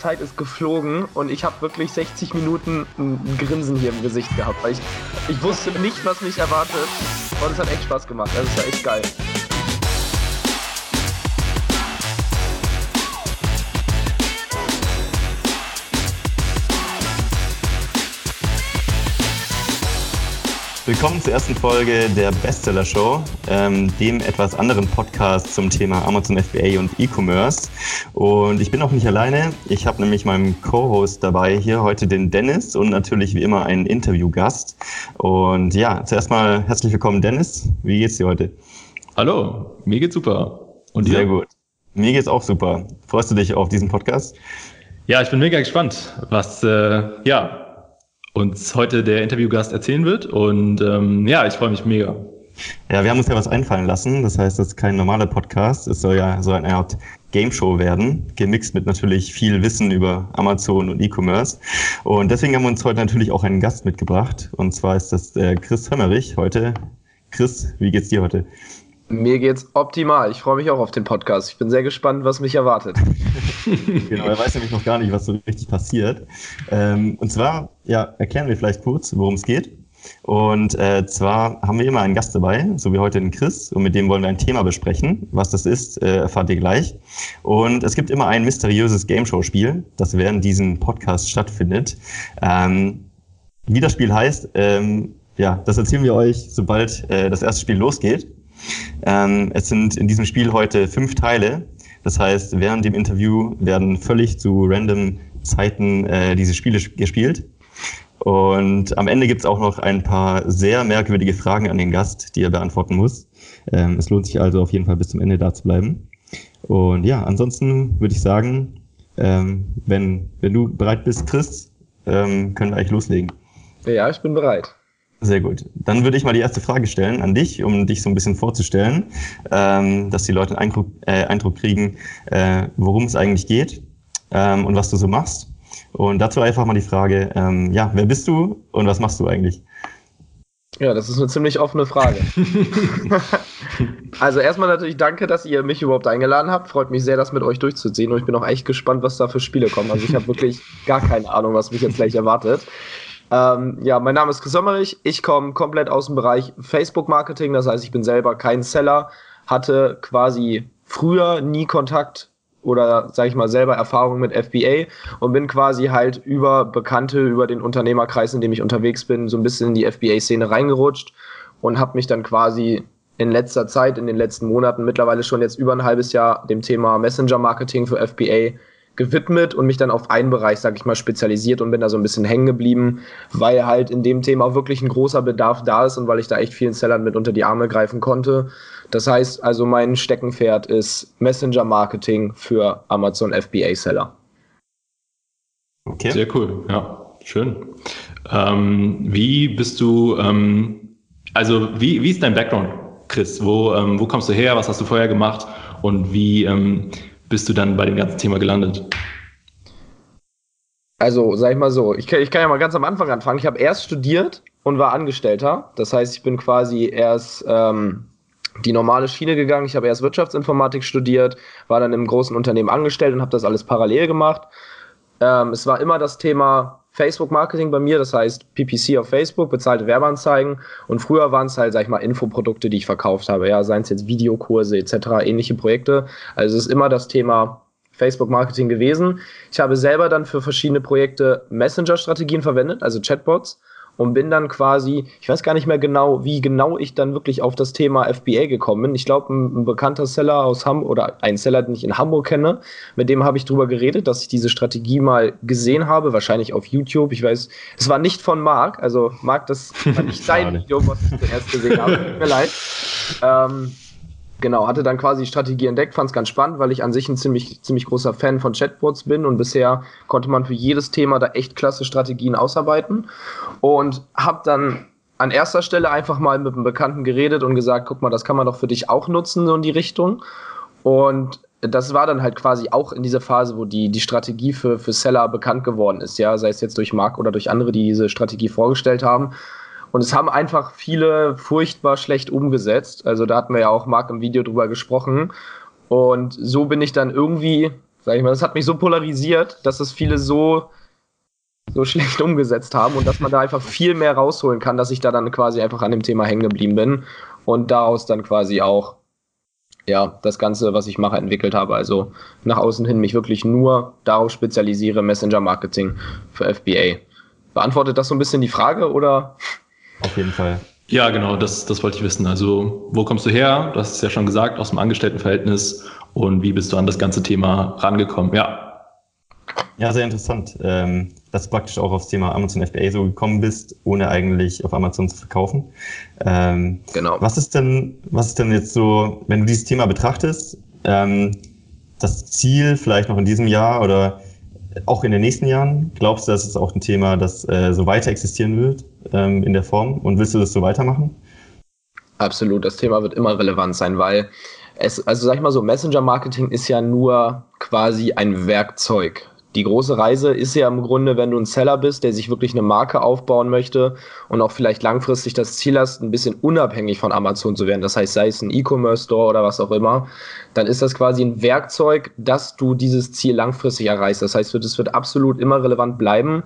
Zeit ist geflogen und ich habe wirklich 60 Minuten ein Grinsen hier im Gesicht gehabt, weil ich, ich wusste nicht, was mich erwartet und es hat echt Spaß gemacht. Das ist ja echt geil. Willkommen zur ersten Folge der Bestseller Show, ähm, dem etwas anderen Podcast zum Thema Amazon FBA und E-Commerce. Und ich bin auch nicht alleine. Ich habe nämlich meinen Co-Host dabei hier heute den Dennis und natürlich wie immer einen Interviewgast. Und ja, zuerst mal herzlich willkommen, Dennis. Wie geht's dir heute? Hallo, mir geht's super. Und dir? Sehr gut. Mir geht's auch super. Freust du dich auf diesen Podcast? Ja, ich bin mega gespannt, was äh, ja uns heute der Interviewgast erzählen wird. Und ähm, ja, ich freue mich mega. Ja, wir haben uns ja was einfallen lassen. Das heißt, es ist kein normaler Podcast. Es soll ja so eine Art Game Show werden, gemixt mit natürlich viel Wissen über Amazon und E-Commerce. Und deswegen haben wir uns heute natürlich auch einen Gast mitgebracht. Und zwar ist das der Chris Hömmerich heute. Chris, wie geht's dir heute? Mir geht's optimal. Ich freue mich auch auf den Podcast. Ich bin sehr gespannt, was mich erwartet. genau, er weiß nämlich noch gar nicht, was so richtig passiert. Ähm, und zwar, ja, erklären wir vielleicht kurz, worum es geht. Und äh, zwar haben wir immer einen Gast dabei, so wie heute den Chris, und mit dem wollen wir ein Thema besprechen. Was das ist, äh, erfahrt ihr gleich. Und es gibt immer ein mysteriöses Gameshow-Spiel, das während diesem Podcast stattfindet. Ähm, wie das Spiel heißt, ähm, ja, das erzählen wir euch, sobald äh, das erste Spiel losgeht. Ähm, es sind in diesem Spiel heute fünf Teile. Das heißt, während dem Interview werden völlig zu random Zeiten äh, diese Spiele gespielt. Und am Ende gibt es auch noch ein paar sehr merkwürdige Fragen an den Gast, die er beantworten muss. Ähm, es lohnt sich also auf jeden Fall bis zum Ende da zu bleiben. Und ja, ansonsten würde ich sagen, ähm, wenn, wenn du bereit bist, Chris, ähm, können wir eigentlich loslegen. Ja, ich bin bereit. Sehr gut. Dann würde ich mal die erste Frage stellen an dich, um dich so ein bisschen vorzustellen, ähm, dass die Leute einen Eindruck, äh, Eindruck kriegen, äh, worum es eigentlich geht ähm, und was du so machst. Und dazu einfach mal die Frage, ähm, ja, wer bist du und was machst du eigentlich? Ja, das ist eine ziemlich offene Frage. also erstmal natürlich danke, dass ihr mich überhaupt eingeladen habt. Freut mich sehr, das mit euch durchzuziehen und ich bin auch echt gespannt, was da für Spiele kommen. Also ich habe wirklich gar keine Ahnung, was mich jetzt gleich erwartet. Ähm, ja, mein Name ist Chris Sommerich. Ich komme komplett aus dem Bereich Facebook-Marketing. Das heißt, ich bin selber kein Seller, hatte quasi früher nie Kontakt oder sage ich mal selber Erfahrung mit FBA und bin quasi halt über Bekannte, über den Unternehmerkreis, in dem ich unterwegs bin, so ein bisschen in die FBA-Szene reingerutscht und habe mich dann quasi in letzter Zeit, in den letzten Monaten, mittlerweile schon jetzt über ein halbes Jahr dem Thema Messenger-Marketing für FBA gewidmet und mich dann auf einen Bereich, sag ich mal, spezialisiert und bin da so ein bisschen hängen geblieben, weil halt in dem Thema wirklich ein großer Bedarf da ist und weil ich da echt vielen Sellern mit unter die Arme greifen konnte. Das heißt also, mein Steckenpferd ist Messenger-Marketing für Amazon FBA-Seller. Okay. Sehr cool, ja, schön. Ähm, wie bist du, ähm, also wie, wie ist dein Background, Chris? Wo, ähm, wo kommst du her? Was hast du vorher gemacht? Und wie, ähm, bist du dann bei dem ganzen Thema gelandet? Also, sag ich mal so, ich kann, ich kann ja mal ganz am Anfang anfangen. Ich habe erst studiert und war Angestellter. Das heißt, ich bin quasi erst ähm, die normale Schiene gegangen. Ich habe erst Wirtschaftsinformatik studiert, war dann im großen Unternehmen angestellt und habe das alles parallel gemacht. Ähm, es war immer das Thema Facebook-Marketing bei mir, das heißt PPC auf Facebook, bezahlte Werbeanzeigen. Und früher waren es halt, sag ich mal, Infoprodukte, die ich verkauft habe. Ja, seien es jetzt Videokurse etc., ähnliche Projekte. Also es ist immer das Thema Facebook-Marketing gewesen. Ich habe selber dann für verschiedene Projekte Messenger-Strategien verwendet, also Chatbots und bin dann quasi, ich weiß gar nicht mehr genau, wie genau ich dann wirklich auf das Thema FBA gekommen bin. Ich glaube, ein, ein, bekannter Seller aus Hamburg oder ein Seller, den ich in Hamburg kenne, mit dem habe ich drüber geredet, dass ich diese Strategie mal gesehen habe, wahrscheinlich auf YouTube. Ich weiß, es war nicht von Marc, also Marc, das war nicht dein Video, was ich zuerst gesehen habe. Tut mir leid. Ähm, Genau, hatte dann quasi die Strategie entdeckt, fand es ganz spannend, weil ich an sich ein ziemlich, ziemlich großer Fan von Chatbots bin und bisher konnte man für jedes Thema da echt klasse Strategien ausarbeiten und habe dann an erster Stelle einfach mal mit einem Bekannten geredet und gesagt, guck mal, das kann man doch für dich auch nutzen, so in die Richtung. Und das war dann halt quasi auch in dieser Phase, wo die, die Strategie für, für Seller bekannt geworden ist, ja, sei es jetzt durch Mark oder durch andere, die diese Strategie vorgestellt haben. Und es haben einfach viele furchtbar schlecht umgesetzt. Also da hatten wir ja auch Marc im Video drüber gesprochen. Und so bin ich dann irgendwie sag ich mal. Das hat mich so polarisiert, dass es viele so, so schlecht umgesetzt haben und dass man da einfach viel mehr rausholen kann, dass ich da dann quasi einfach an dem Thema hängen geblieben bin und daraus dann quasi auch ja, das Ganze, was ich mache, entwickelt habe. Also nach außen hin mich wirklich nur darauf spezialisiere, Messenger-Marketing für FBA. Beantwortet das so ein bisschen die Frage oder? Auf jeden Fall. Ja, genau, das, das wollte ich wissen. Also, wo kommst du her? Du hast es ja schon gesagt, aus dem Angestelltenverhältnis. Und wie bist du an das ganze Thema rangekommen? Ja. Ja, sehr interessant, ähm, dass du praktisch auch aufs Thema Amazon FBA so gekommen bist, ohne eigentlich auf Amazon zu verkaufen. Ähm, genau. Was ist denn, was ist denn jetzt so, wenn du dieses Thema betrachtest, ähm, das Ziel vielleicht noch in diesem Jahr oder auch in den nächsten Jahren? Glaubst du, dass es auch ein Thema, das äh, so weiter existieren wird ähm, in der Form? Und willst du das so weitermachen? Absolut, das Thema wird immer relevant sein, weil es, also sag ich mal so, Messenger-Marketing ist ja nur quasi ein Werkzeug die große Reise ist ja im Grunde, wenn du ein Seller bist, der sich wirklich eine Marke aufbauen möchte und auch vielleicht langfristig das Ziel hast, ein bisschen unabhängig von Amazon zu werden. Das heißt, sei es ein E-Commerce-Store oder was auch immer, dann ist das quasi ein Werkzeug, dass du dieses Ziel langfristig erreichst. Das heißt, es wird absolut immer relevant bleiben.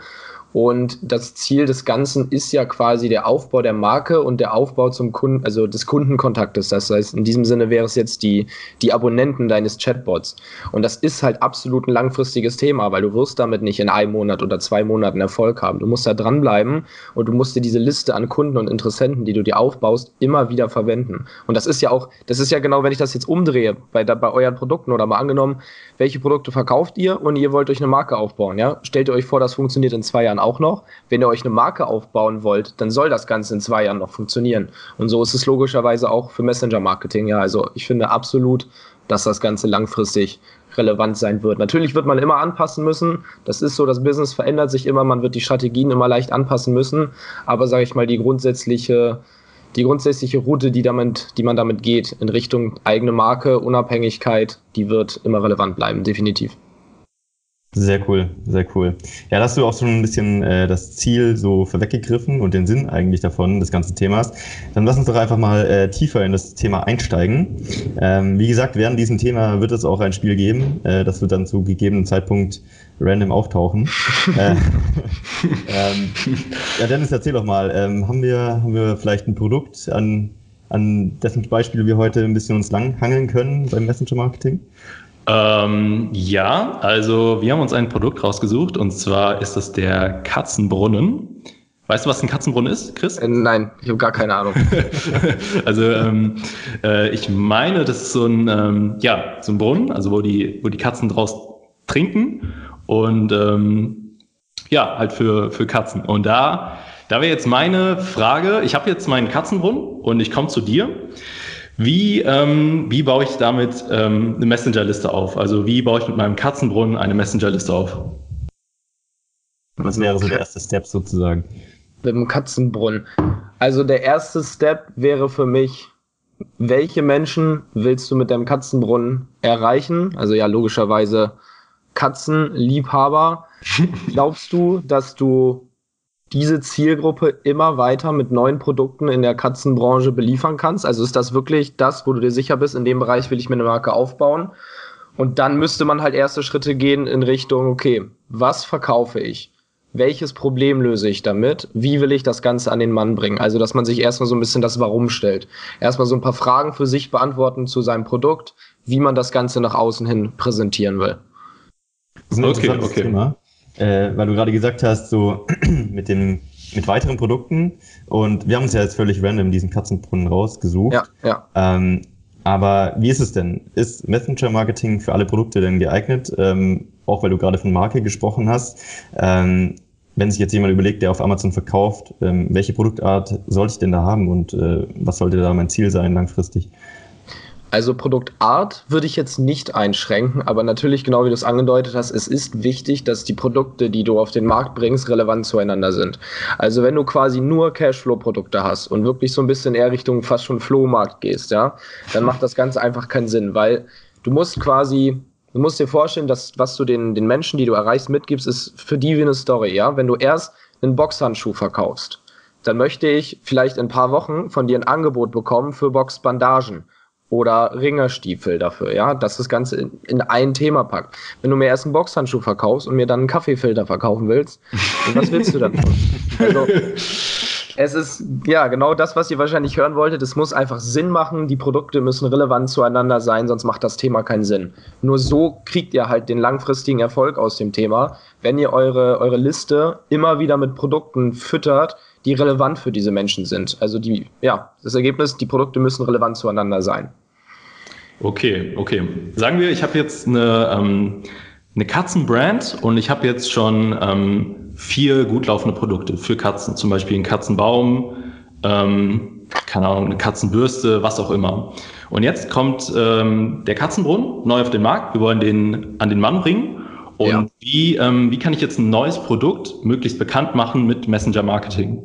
Und das Ziel des Ganzen ist ja quasi der Aufbau der Marke und der Aufbau zum Kunden, also des Kundenkontaktes. Das heißt, in diesem Sinne wäre es jetzt die, die Abonnenten deines Chatbots. Und das ist halt absolut ein langfristiges Thema, weil du wirst damit nicht in einem Monat oder zwei Monaten Erfolg haben. Du musst da dranbleiben und du musst dir diese Liste an Kunden und Interessenten, die du dir aufbaust, immer wieder verwenden. Und das ist ja auch, das ist ja genau, wenn ich das jetzt umdrehe bei, bei euren Produkten oder mal angenommen, welche Produkte verkauft ihr und ihr wollt euch eine Marke aufbauen, ja? Stellt ihr euch vor, das funktioniert in zwei Jahren auch noch. Wenn ihr euch eine Marke aufbauen wollt, dann soll das Ganze in zwei Jahren noch funktionieren. Und so ist es logischerweise auch für Messenger-Marketing. Ja, also ich finde absolut, dass das Ganze langfristig relevant sein wird. Natürlich wird man immer anpassen müssen. Das ist so, das Business verändert sich immer, man wird die Strategien immer leicht anpassen müssen. Aber sage ich mal, die grundsätzliche, die grundsätzliche Route, die, damit, die man damit geht, in Richtung eigene Marke, Unabhängigkeit, die wird immer relevant bleiben, definitiv. Sehr cool, sehr cool. Ja, da hast du auch schon ein bisschen äh, das Ziel so vorweggegriffen und den Sinn eigentlich davon, des ganzen Themas. Dann lass uns doch einfach mal äh, tiefer in das Thema einsteigen. Ähm, wie gesagt, während diesem Thema wird es auch ein Spiel geben. Äh, das wird dann zu gegebenen Zeitpunkt random auftauchen. äh, ähm, ja, Dennis, erzähl doch mal, ähm, haben, wir, haben wir vielleicht ein Produkt, an, an dessen Beispiel wir heute ein bisschen uns langhangeln können beim Messenger-Marketing? Ähm, ja, also wir haben uns ein Produkt rausgesucht und zwar ist das der Katzenbrunnen. Weißt du, was ein Katzenbrunnen ist, Chris? Äh, nein, ich habe gar keine Ahnung. also ähm, äh, ich meine, das ist so ein, ähm, ja, so ein Brunnen, also wo die, wo die Katzen draus trinken und ähm, ja, halt für, für Katzen. Und da, da wäre jetzt meine Frage, ich habe jetzt meinen Katzenbrunnen und ich komme zu dir. Wie, ähm, wie baue ich damit ähm, eine Messenger-Liste auf? Also wie baue ich mit meinem Katzenbrunnen eine Messenger-Liste auf? Was wäre so der erste Step sozusagen? Mit dem Katzenbrunnen. Also der erste Step wäre für mich, welche Menschen willst du mit deinem Katzenbrunnen erreichen? Also ja, logischerweise Katzenliebhaber. Glaubst du, dass du diese Zielgruppe immer weiter mit neuen Produkten in der Katzenbranche beliefern kannst? Also ist das wirklich das, wo du dir sicher bist, in dem Bereich will ich mir eine Marke aufbauen? Und dann müsste man halt erste Schritte gehen in Richtung, okay, was verkaufe ich? Welches Problem löse ich damit? Wie will ich das Ganze an den Mann bringen? Also, dass man sich erstmal so ein bisschen das Warum stellt. Erstmal so ein paar Fragen für sich beantworten zu seinem Produkt, wie man das Ganze nach außen hin präsentieren will. Das ist ein okay, okay. Thema äh, weil du gerade gesagt hast, so mit dem mit weiteren Produkten und wir haben uns ja jetzt völlig random diesen Katzenbrunnen rausgesucht. Ja, ja. Ähm, aber wie ist es denn? Ist Messenger-Marketing für alle Produkte denn geeignet? Ähm, auch weil du gerade von Marke gesprochen hast. Ähm, wenn sich jetzt jemand überlegt, der auf Amazon verkauft, ähm, welche Produktart sollte ich denn da haben und äh, was sollte da mein Ziel sein langfristig? Also Produktart würde ich jetzt nicht einschränken, aber natürlich, genau wie du es angedeutet hast, es ist wichtig, dass die Produkte, die du auf den Markt bringst, relevant zueinander sind. Also wenn du quasi nur Cashflow-Produkte hast und wirklich so ein bisschen eher Richtung fast schon Flohmarkt gehst, ja, dann macht das Ganze einfach keinen Sinn, weil du musst quasi Du musst dir vorstellen, dass was du den, den Menschen, die du erreichst, mitgibst, ist für die wie eine Story, ja. Wenn du erst einen Boxhandschuh verkaufst, dann möchte ich vielleicht in ein paar Wochen von dir ein Angebot bekommen für Boxbandagen oder Ringerstiefel dafür, ja, dass das Ganze in, in, ein Thema packt. Wenn du mir erst einen Boxhandschuh verkaufst und mir dann einen Kaffeefilter verkaufen willst, was willst du dann? Also, es ist ja genau das, was ihr wahrscheinlich hören wolltet. Es muss einfach Sinn machen. Die Produkte müssen relevant zueinander sein, sonst macht das Thema keinen Sinn. Nur so kriegt ihr halt den langfristigen Erfolg aus dem Thema, wenn ihr eure, eure Liste immer wieder mit Produkten füttert, die relevant für diese Menschen sind. Also die, ja, das Ergebnis, die Produkte müssen relevant zueinander sein. Okay, okay. Sagen wir, ich habe jetzt eine, ähm, eine Katzenbrand und ich habe jetzt schon ähm, vier gut laufende Produkte für Katzen, zum Beispiel einen Katzenbaum, ähm, keine Ahnung, eine Katzenbürste, was auch immer. Und jetzt kommt ähm, der Katzenbrunnen neu auf den Markt. Wir wollen den an den Mann bringen. Und ja. wie, ähm, wie kann ich jetzt ein neues Produkt möglichst bekannt machen mit Messenger Marketing?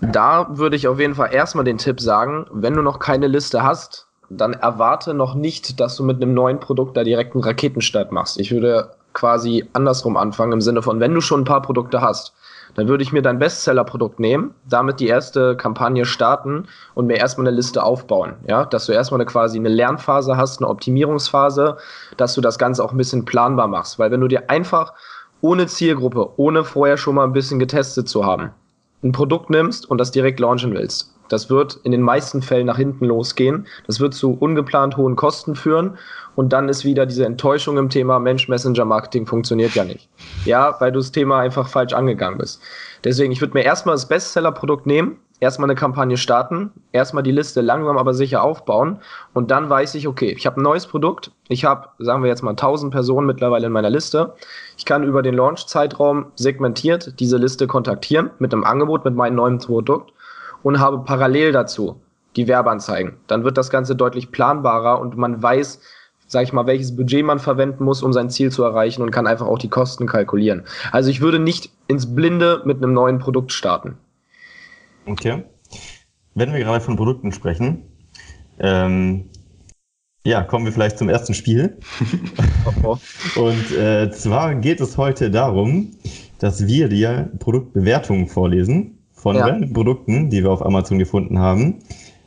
Da würde ich auf jeden Fall erstmal den Tipp sagen, wenn du noch keine Liste hast, dann erwarte noch nicht, dass du mit einem neuen Produkt da direkt einen Raketenstart machst. Ich würde quasi andersrum anfangen, im Sinne von, wenn du schon ein paar Produkte hast, dann würde ich mir dein Bestseller-Produkt nehmen, damit die erste Kampagne starten und mir erstmal eine Liste aufbauen. Ja, dass du erstmal eine, quasi eine Lernphase hast, eine Optimierungsphase, dass du das Ganze auch ein bisschen planbar machst. Weil wenn du dir einfach ohne Zielgruppe, ohne vorher schon mal ein bisschen getestet zu haben, ein Produkt nimmst und das direkt launchen willst. Das wird in den meisten Fällen nach hinten losgehen. Das wird zu ungeplant hohen Kosten führen. Und dann ist wieder diese Enttäuschung im Thema Mensch, Messenger Marketing funktioniert ja nicht. Ja, weil du das Thema einfach falsch angegangen bist. Deswegen, ich würde mir erstmal das Bestseller-Produkt nehmen, erstmal eine Kampagne starten, erstmal die Liste langsam aber sicher aufbauen und dann weiß ich, okay, ich habe ein neues Produkt, ich habe, sagen wir jetzt mal 1000 Personen mittlerweile in meiner Liste. Ich kann über den Launch-Zeitraum segmentiert diese Liste kontaktieren mit einem Angebot, mit meinem neuen Produkt und habe parallel dazu die Werbeanzeigen. Dann wird das Ganze deutlich planbarer und man weiß, sag ich mal, welches Budget man verwenden muss, um sein Ziel zu erreichen und kann einfach auch die Kosten kalkulieren. Also ich würde nicht ins Blinde mit einem neuen Produkt starten. Okay. Wenn wir gerade von Produkten sprechen, ähm, ja, kommen wir vielleicht zum ersten Spiel. Und äh, zwar geht es heute darum, dass wir dir Produktbewertungen vorlesen von ja. Produkten, die wir auf Amazon gefunden haben.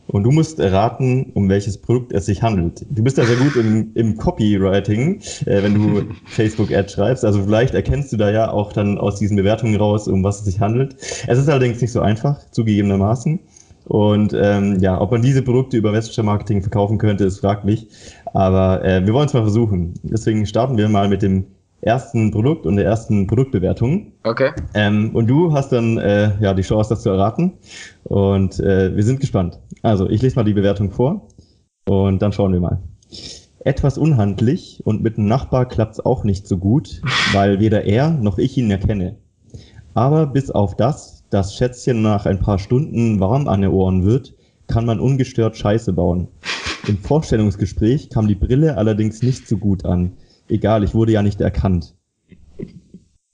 Und du musst erraten, um welches Produkt es sich handelt. Du bist ja sehr gut im, im Copywriting, äh, wenn du Facebook-Ads schreibst. Also vielleicht erkennst du da ja auch dann aus diesen Bewertungen raus, um was es sich handelt. Es ist allerdings nicht so einfach, zugegebenermaßen. Und ähm, ja, ob man diese Produkte über Messenger Marketing verkaufen könnte, ist fraglich. Aber äh, wir wollen es mal versuchen. Deswegen starten wir mal mit dem ersten Produkt und der ersten Produktbewertung. Okay. Ähm, und du hast dann äh, ja die Chance, das zu erraten. Und äh, wir sind gespannt. Also, ich lese mal die Bewertung vor und dann schauen wir mal. Etwas unhandlich und mit dem Nachbar klappt's auch nicht so gut, weil weder er noch ich ihn erkenne. Aber bis auf das, das Schätzchen nach ein paar Stunden warm an den Ohren wird, kann man ungestört Scheiße bauen. Im Vorstellungsgespräch kam die Brille allerdings nicht so gut an. Egal, ich wurde ja nicht erkannt.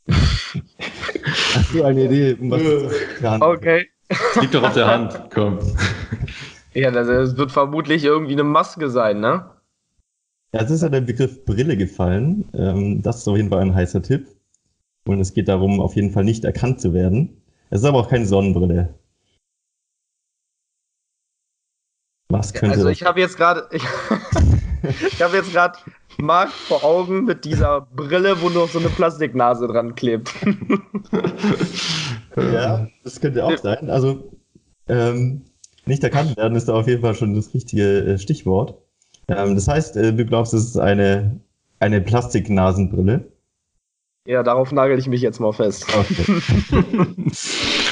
Hast du eine Idee? Was okay. liegt doch auf der Hand, komm. Ja, das wird vermutlich irgendwie eine Maske sein, ne? Ja, es ist ja der Begriff Brille gefallen. Ähm, das ist auf jeden Fall ein heißer Tipp. Und es geht darum, auf jeden Fall nicht erkannt zu werden. Es ist aber auch keine Sonnenbrille. Was könnte Also ich habe jetzt gerade ich, ich habe jetzt gerade Marc vor Augen mit dieser Brille, wo noch so eine Plastiknase dran klebt. ja, das könnte auch sein. Also ähm, nicht erkannt werden ist da auf jeden Fall schon das richtige äh, Stichwort. Ähm, das heißt, äh, du glaubst, es ist eine, eine Plastiknasenbrille? Ja, darauf nagel ich mich jetzt mal fest. Okay.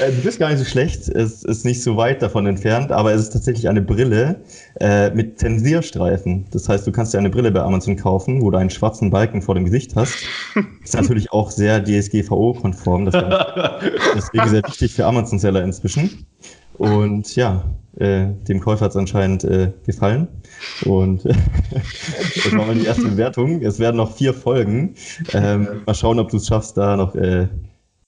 äh, du bist gar nicht so schlecht, es ist nicht so weit davon entfernt, aber es ist tatsächlich eine Brille äh, mit Zensierstreifen. Das heißt, du kannst dir eine Brille bei Amazon kaufen, wo du einen schwarzen Balken vor dem Gesicht hast. Ist natürlich auch sehr DSGVO-konform. Deswegen sehr wichtig für Amazon-Seller inzwischen. Und ja, äh, dem Käufer hat es anscheinend äh, gefallen. Und das war mal die erste Bewertung. Es werden noch vier Folgen. Ähm, mal schauen, ob du es schaffst, da noch äh,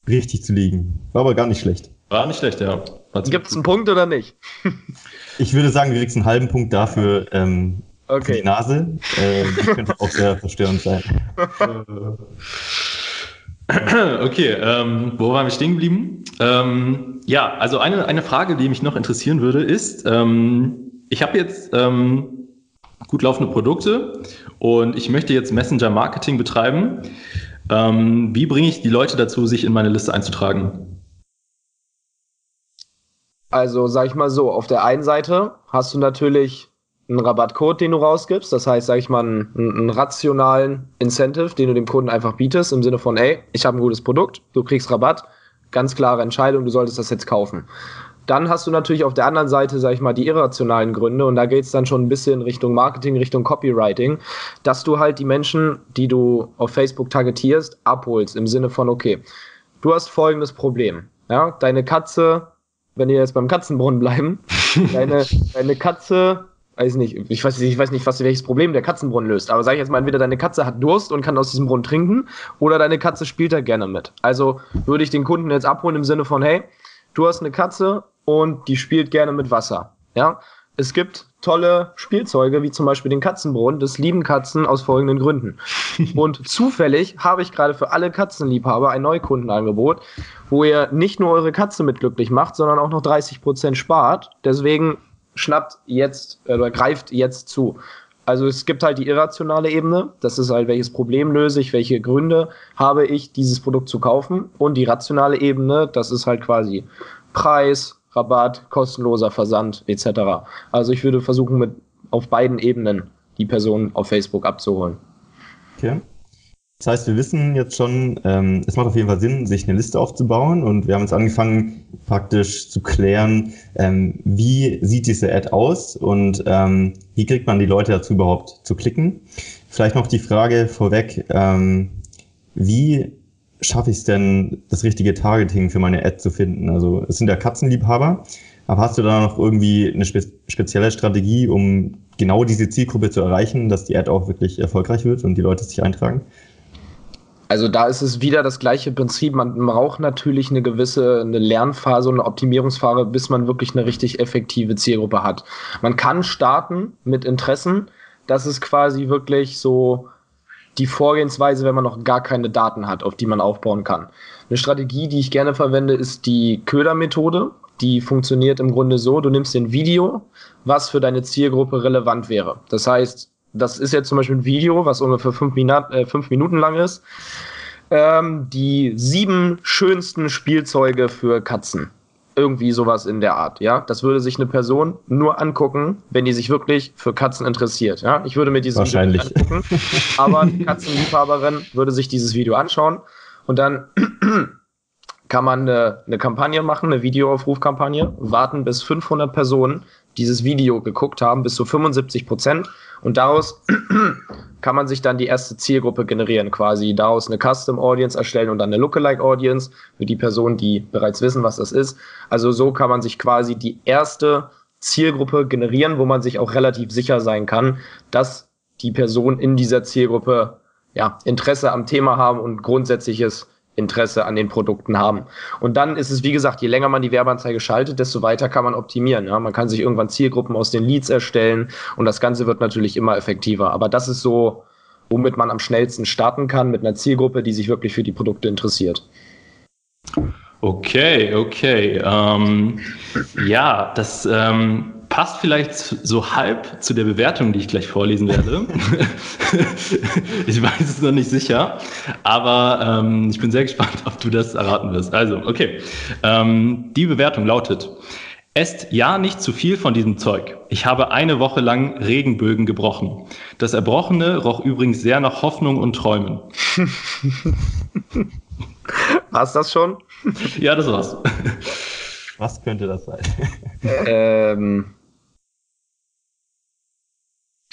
richtig zu liegen. War aber gar nicht schlecht. War nicht schlecht, ja. Gibt es einen Punkt oder nicht? ich würde sagen, du kriegst einen halben Punkt dafür ähm, okay. für die Nase. Äh, die könnte auch sehr verstörend sein. Okay, ähm, wo waren wir stehen geblieben? Ähm, ja, also eine, eine Frage, die mich noch interessieren würde, ist, ähm, ich habe jetzt ähm, gut laufende Produkte und ich möchte jetzt Messenger-Marketing betreiben. Ähm, wie bringe ich die Leute dazu, sich in meine Liste einzutragen? Also, sag ich mal so, auf der einen Seite hast du natürlich einen Rabattcode, den du rausgibst. Das heißt, sag ich mal, einen, einen rationalen Incentive, den du dem Kunden einfach bietest, im Sinne von, ey, ich habe ein gutes Produkt, du kriegst Rabatt, ganz klare Entscheidung, du solltest das jetzt kaufen. Dann hast du natürlich auf der anderen Seite, sag ich mal, die irrationalen Gründe und da geht es dann schon ein bisschen Richtung Marketing, Richtung Copywriting, dass du halt die Menschen, die du auf Facebook targetierst, abholst im Sinne von, okay, du hast folgendes Problem. Ja, deine Katze, wenn wir jetzt beim Katzenbrunnen bleiben, deine, deine Katze weiß nicht, ich weiß, ich weiß nicht, was, welches Problem der Katzenbrunnen löst, aber sag ich jetzt mal, entweder deine Katze hat Durst und kann aus diesem Brunnen trinken oder deine Katze spielt da gerne mit. Also würde ich den Kunden jetzt abholen im Sinne von, hey, du hast eine Katze und die spielt gerne mit Wasser. Ja, es gibt tolle Spielzeuge, wie zum Beispiel den Katzenbrunnen, das lieben Katzen aus folgenden Gründen. Und zufällig habe ich gerade für alle Katzenliebhaber ein Neukundenangebot, wo ihr nicht nur eure Katze mit glücklich macht, sondern auch noch 30% spart. Deswegen schnappt jetzt äh, oder greift jetzt zu. Also es gibt halt die irrationale Ebene, das ist halt, welches Problem löse ich, welche Gründe habe ich, dieses Produkt zu kaufen. Und die rationale Ebene, das ist halt quasi Preis, Rabatt, kostenloser Versand etc. Also ich würde versuchen, mit auf beiden Ebenen die Person auf Facebook abzuholen. Okay. Das heißt, wir wissen jetzt schon, ähm, es macht auf jeden Fall Sinn, sich eine Liste aufzubauen und wir haben jetzt angefangen, praktisch zu klären, ähm, wie sieht diese Ad aus und ähm, wie kriegt man die Leute dazu überhaupt zu klicken. Vielleicht noch die Frage vorweg, ähm, wie schaffe ich es denn, das richtige Targeting für meine Ad zu finden? Also es sind ja Katzenliebhaber, aber hast du da noch irgendwie eine spe spezielle Strategie, um genau diese Zielgruppe zu erreichen, dass die Ad auch wirklich erfolgreich wird und die Leute sich eintragen? Also da ist es wieder das gleiche Prinzip. Man braucht natürlich eine gewisse eine Lernphase und eine Optimierungsphase, bis man wirklich eine richtig effektive Zielgruppe hat. Man kann starten mit Interessen. Das ist quasi wirklich so die Vorgehensweise, wenn man noch gar keine Daten hat, auf die man aufbauen kann. Eine Strategie, die ich gerne verwende, ist die Köder-Methode. Die funktioniert im Grunde so, du nimmst ein Video, was für deine Zielgruppe relevant wäre. Das heißt, das ist jetzt zum Beispiel ein Video, was ungefähr fünf, Minut, äh, fünf Minuten lang ist. Ähm, die sieben schönsten Spielzeuge für Katzen. Irgendwie sowas in der Art, ja. Das würde sich eine Person nur angucken, wenn die sich wirklich für Katzen interessiert, ja. Ich würde mir dieses Wahrscheinlich. Video angucken, aber die Katzenliebhaberin würde sich dieses Video anschauen und dann kann man eine, eine Kampagne machen, eine Videoaufrufkampagne, warten bis 500 Personen dieses Video geguckt haben, bis zu 75 Prozent. Und daraus kann man sich dann die erste Zielgruppe generieren, quasi daraus eine Custom Audience erstellen und dann eine Lookalike Audience für die Personen, die bereits wissen, was das ist. Also so kann man sich quasi die erste Zielgruppe generieren, wo man sich auch relativ sicher sein kann, dass die Personen in dieser Zielgruppe ja, Interesse am Thema haben und grundsätzliches Interesse an den Produkten haben. Und dann ist es, wie gesagt, je länger man die Werbeanzeige schaltet, desto weiter kann man optimieren. Ja? Man kann sich irgendwann Zielgruppen aus den Leads erstellen und das Ganze wird natürlich immer effektiver. Aber das ist so, womit man am schnellsten starten kann mit einer Zielgruppe, die sich wirklich für die Produkte interessiert. Okay, okay. Ähm, ja, das ähm, passt vielleicht so halb zu der Bewertung, die ich gleich vorlesen werde. ich weiß es noch nicht sicher, aber ähm, ich bin sehr gespannt, ob du das erraten wirst. Also, okay. Ähm, die Bewertung lautet, Esst ja nicht zu viel von diesem Zeug. Ich habe eine Woche lang Regenbögen gebrochen. Das Erbrochene roch übrigens sehr nach Hoffnung und Träumen. War's das schon? ja, das war's. Was könnte das sein? ähm,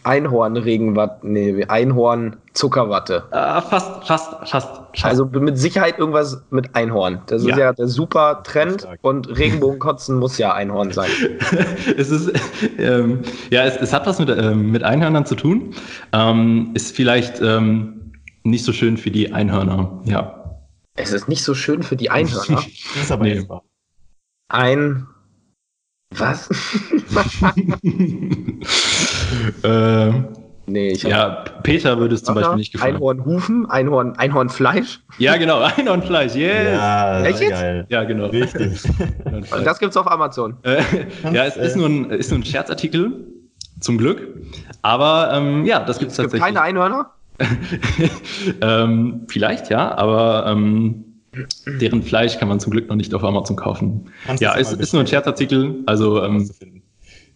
Einhorn-Regenwatte, nee, Einhorn-Zuckerwatte. Ah, fast, fast, fast, fast. Also mit Sicherheit irgendwas mit Einhorn. Das ja. ist ja der super Trend und Regenbogenkotzen muss ja Einhorn sein. es ist, ähm, ja, es, es, hat was mit, ähm, mit Einhörnern zu tun. Ähm, ist vielleicht ähm, nicht so schön für die Einhörner, ja. Es ist nicht so schön für die Einhörner. das ist aber nee. Ein was? äh, Nee, ich Ja, Peter würde es zum Beispiel nicht gefallen. Einhornhufen, Einhorn, Einhornfleisch. Ja, genau, Einhornfleisch, yes. Ja, Echt jetzt? Geil. Ja, genau. Richtig. Und das gibt's auf Amazon. Äh, ja, es ist nur, ein, ist nur ein Scherzartikel, zum Glück. Aber ähm, ja, das gibt's es gibt tatsächlich. Keine Einhörner? ähm, vielleicht ja, aber ähm, deren Fleisch kann man zum Glück noch nicht auf Amazon kaufen. Kannst ja, es ist nur ein Scherzartikel, also ähm,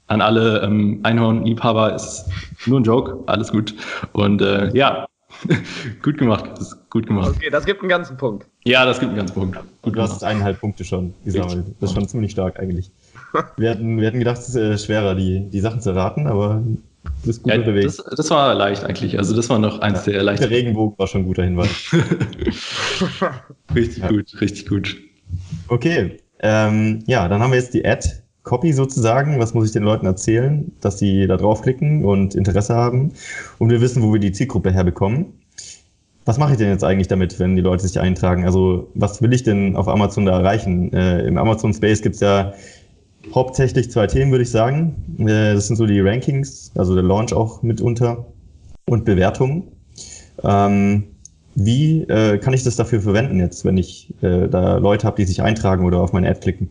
an alle ähm, Einhorn-Liebhaber ist nur ein Joke, alles gut. Und äh, ja, gut gemacht, das gut gemacht. Okay, das gibt einen ganzen Punkt. Ja, das gibt einen ganzen Punkt. Gut du hast eineinhalb Punkte schon gesammelt. Das ist schon ziemlich stark eigentlich. Wir hatten, wir hatten gedacht, es ist äh, schwerer, die, die Sachen zu raten, aber du bist gut ja, unterwegs. Das, das, war leicht eigentlich. Also das war noch eins ja, der leichten. Der Regenbogen war schon ein guter Hinweis. richtig ja. gut, richtig gut. Okay, ähm, ja, dann haben wir jetzt die Ad Copy sozusagen. Was muss ich den Leuten erzählen, dass sie da draufklicken und Interesse haben? Und wir wissen, wo wir die Zielgruppe herbekommen. Was mache ich denn jetzt eigentlich damit, wenn die Leute sich eintragen? Also was will ich denn auf Amazon da erreichen? Äh, Im Amazon Space gibt es ja hauptsächlich zwei Themen, würde ich sagen. Äh, das sind so die Rankings, also der Launch auch mitunter und Bewertungen. Ähm, wie äh, kann ich das dafür verwenden jetzt, wenn ich äh, da Leute habe, die sich eintragen oder auf meine Ad klicken?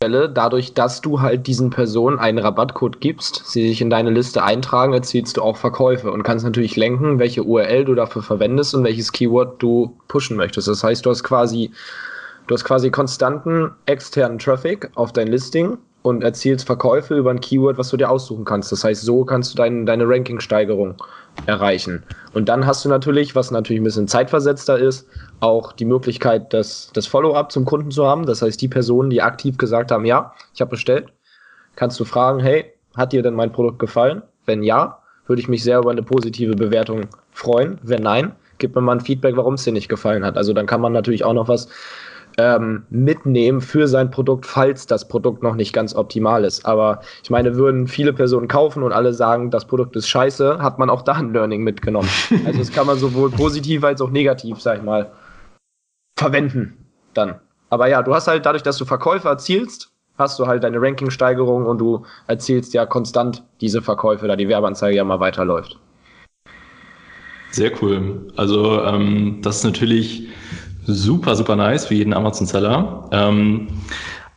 Dadurch, dass du halt diesen Personen einen Rabattcode gibst, sie sich in deine Liste eintragen, erzielst du auch Verkäufe und kannst natürlich lenken, welche URL du dafür verwendest und welches Keyword du pushen möchtest. Das heißt, du hast quasi Du hast quasi konstanten externen Traffic auf dein Listing und erzielst Verkäufe über ein Keyword, was du dir aussuchen kannst. Das heißt, so kannst du dein, deine Ranking-Steigerung erreichen. Und dann hast du natürlich, was natürlich ein bisschen zeitversetzter ist, auch die Möglichkeit, das, das Follow-up zum Kunden zu haben. Das heißt, die Personen, die aktiv gesagt haben, ja, ich habe bestellt, kannst du fragen, hey, hat dir denn mein Produkt gefallen? Wenn ja, würde ich mich sehr über eine positive Bewertung freuen. Wenn nein, gib mir mal ein Feedback, warum es dir nicht gefallen hat. Also dann kann man natürlich auch noch was ähm, mitnehmen für sein Produkt, falls das Produkt noch nicht ganz optimal ist. Aber ich meine, würden viele Personen kaufen und alle sagen, das Produkt ist scheiße, hat man auch da ein Learning mitgenommen. also das kann man sowohl positiv als auch negativ, sag ich mal, verwenden dann. Aber ja, du hast halt dadurch, dass du Verkäufe erzielst, hast du halt deine Ranking-Steigerung und du erzielst ja konstant diese Verkäufe, da die Werbeanzeige ja mal weiterläuft. Sehr cool. Also ähm, das ist natürlich super, super nice für jeden Amazon-Seller. Ähm,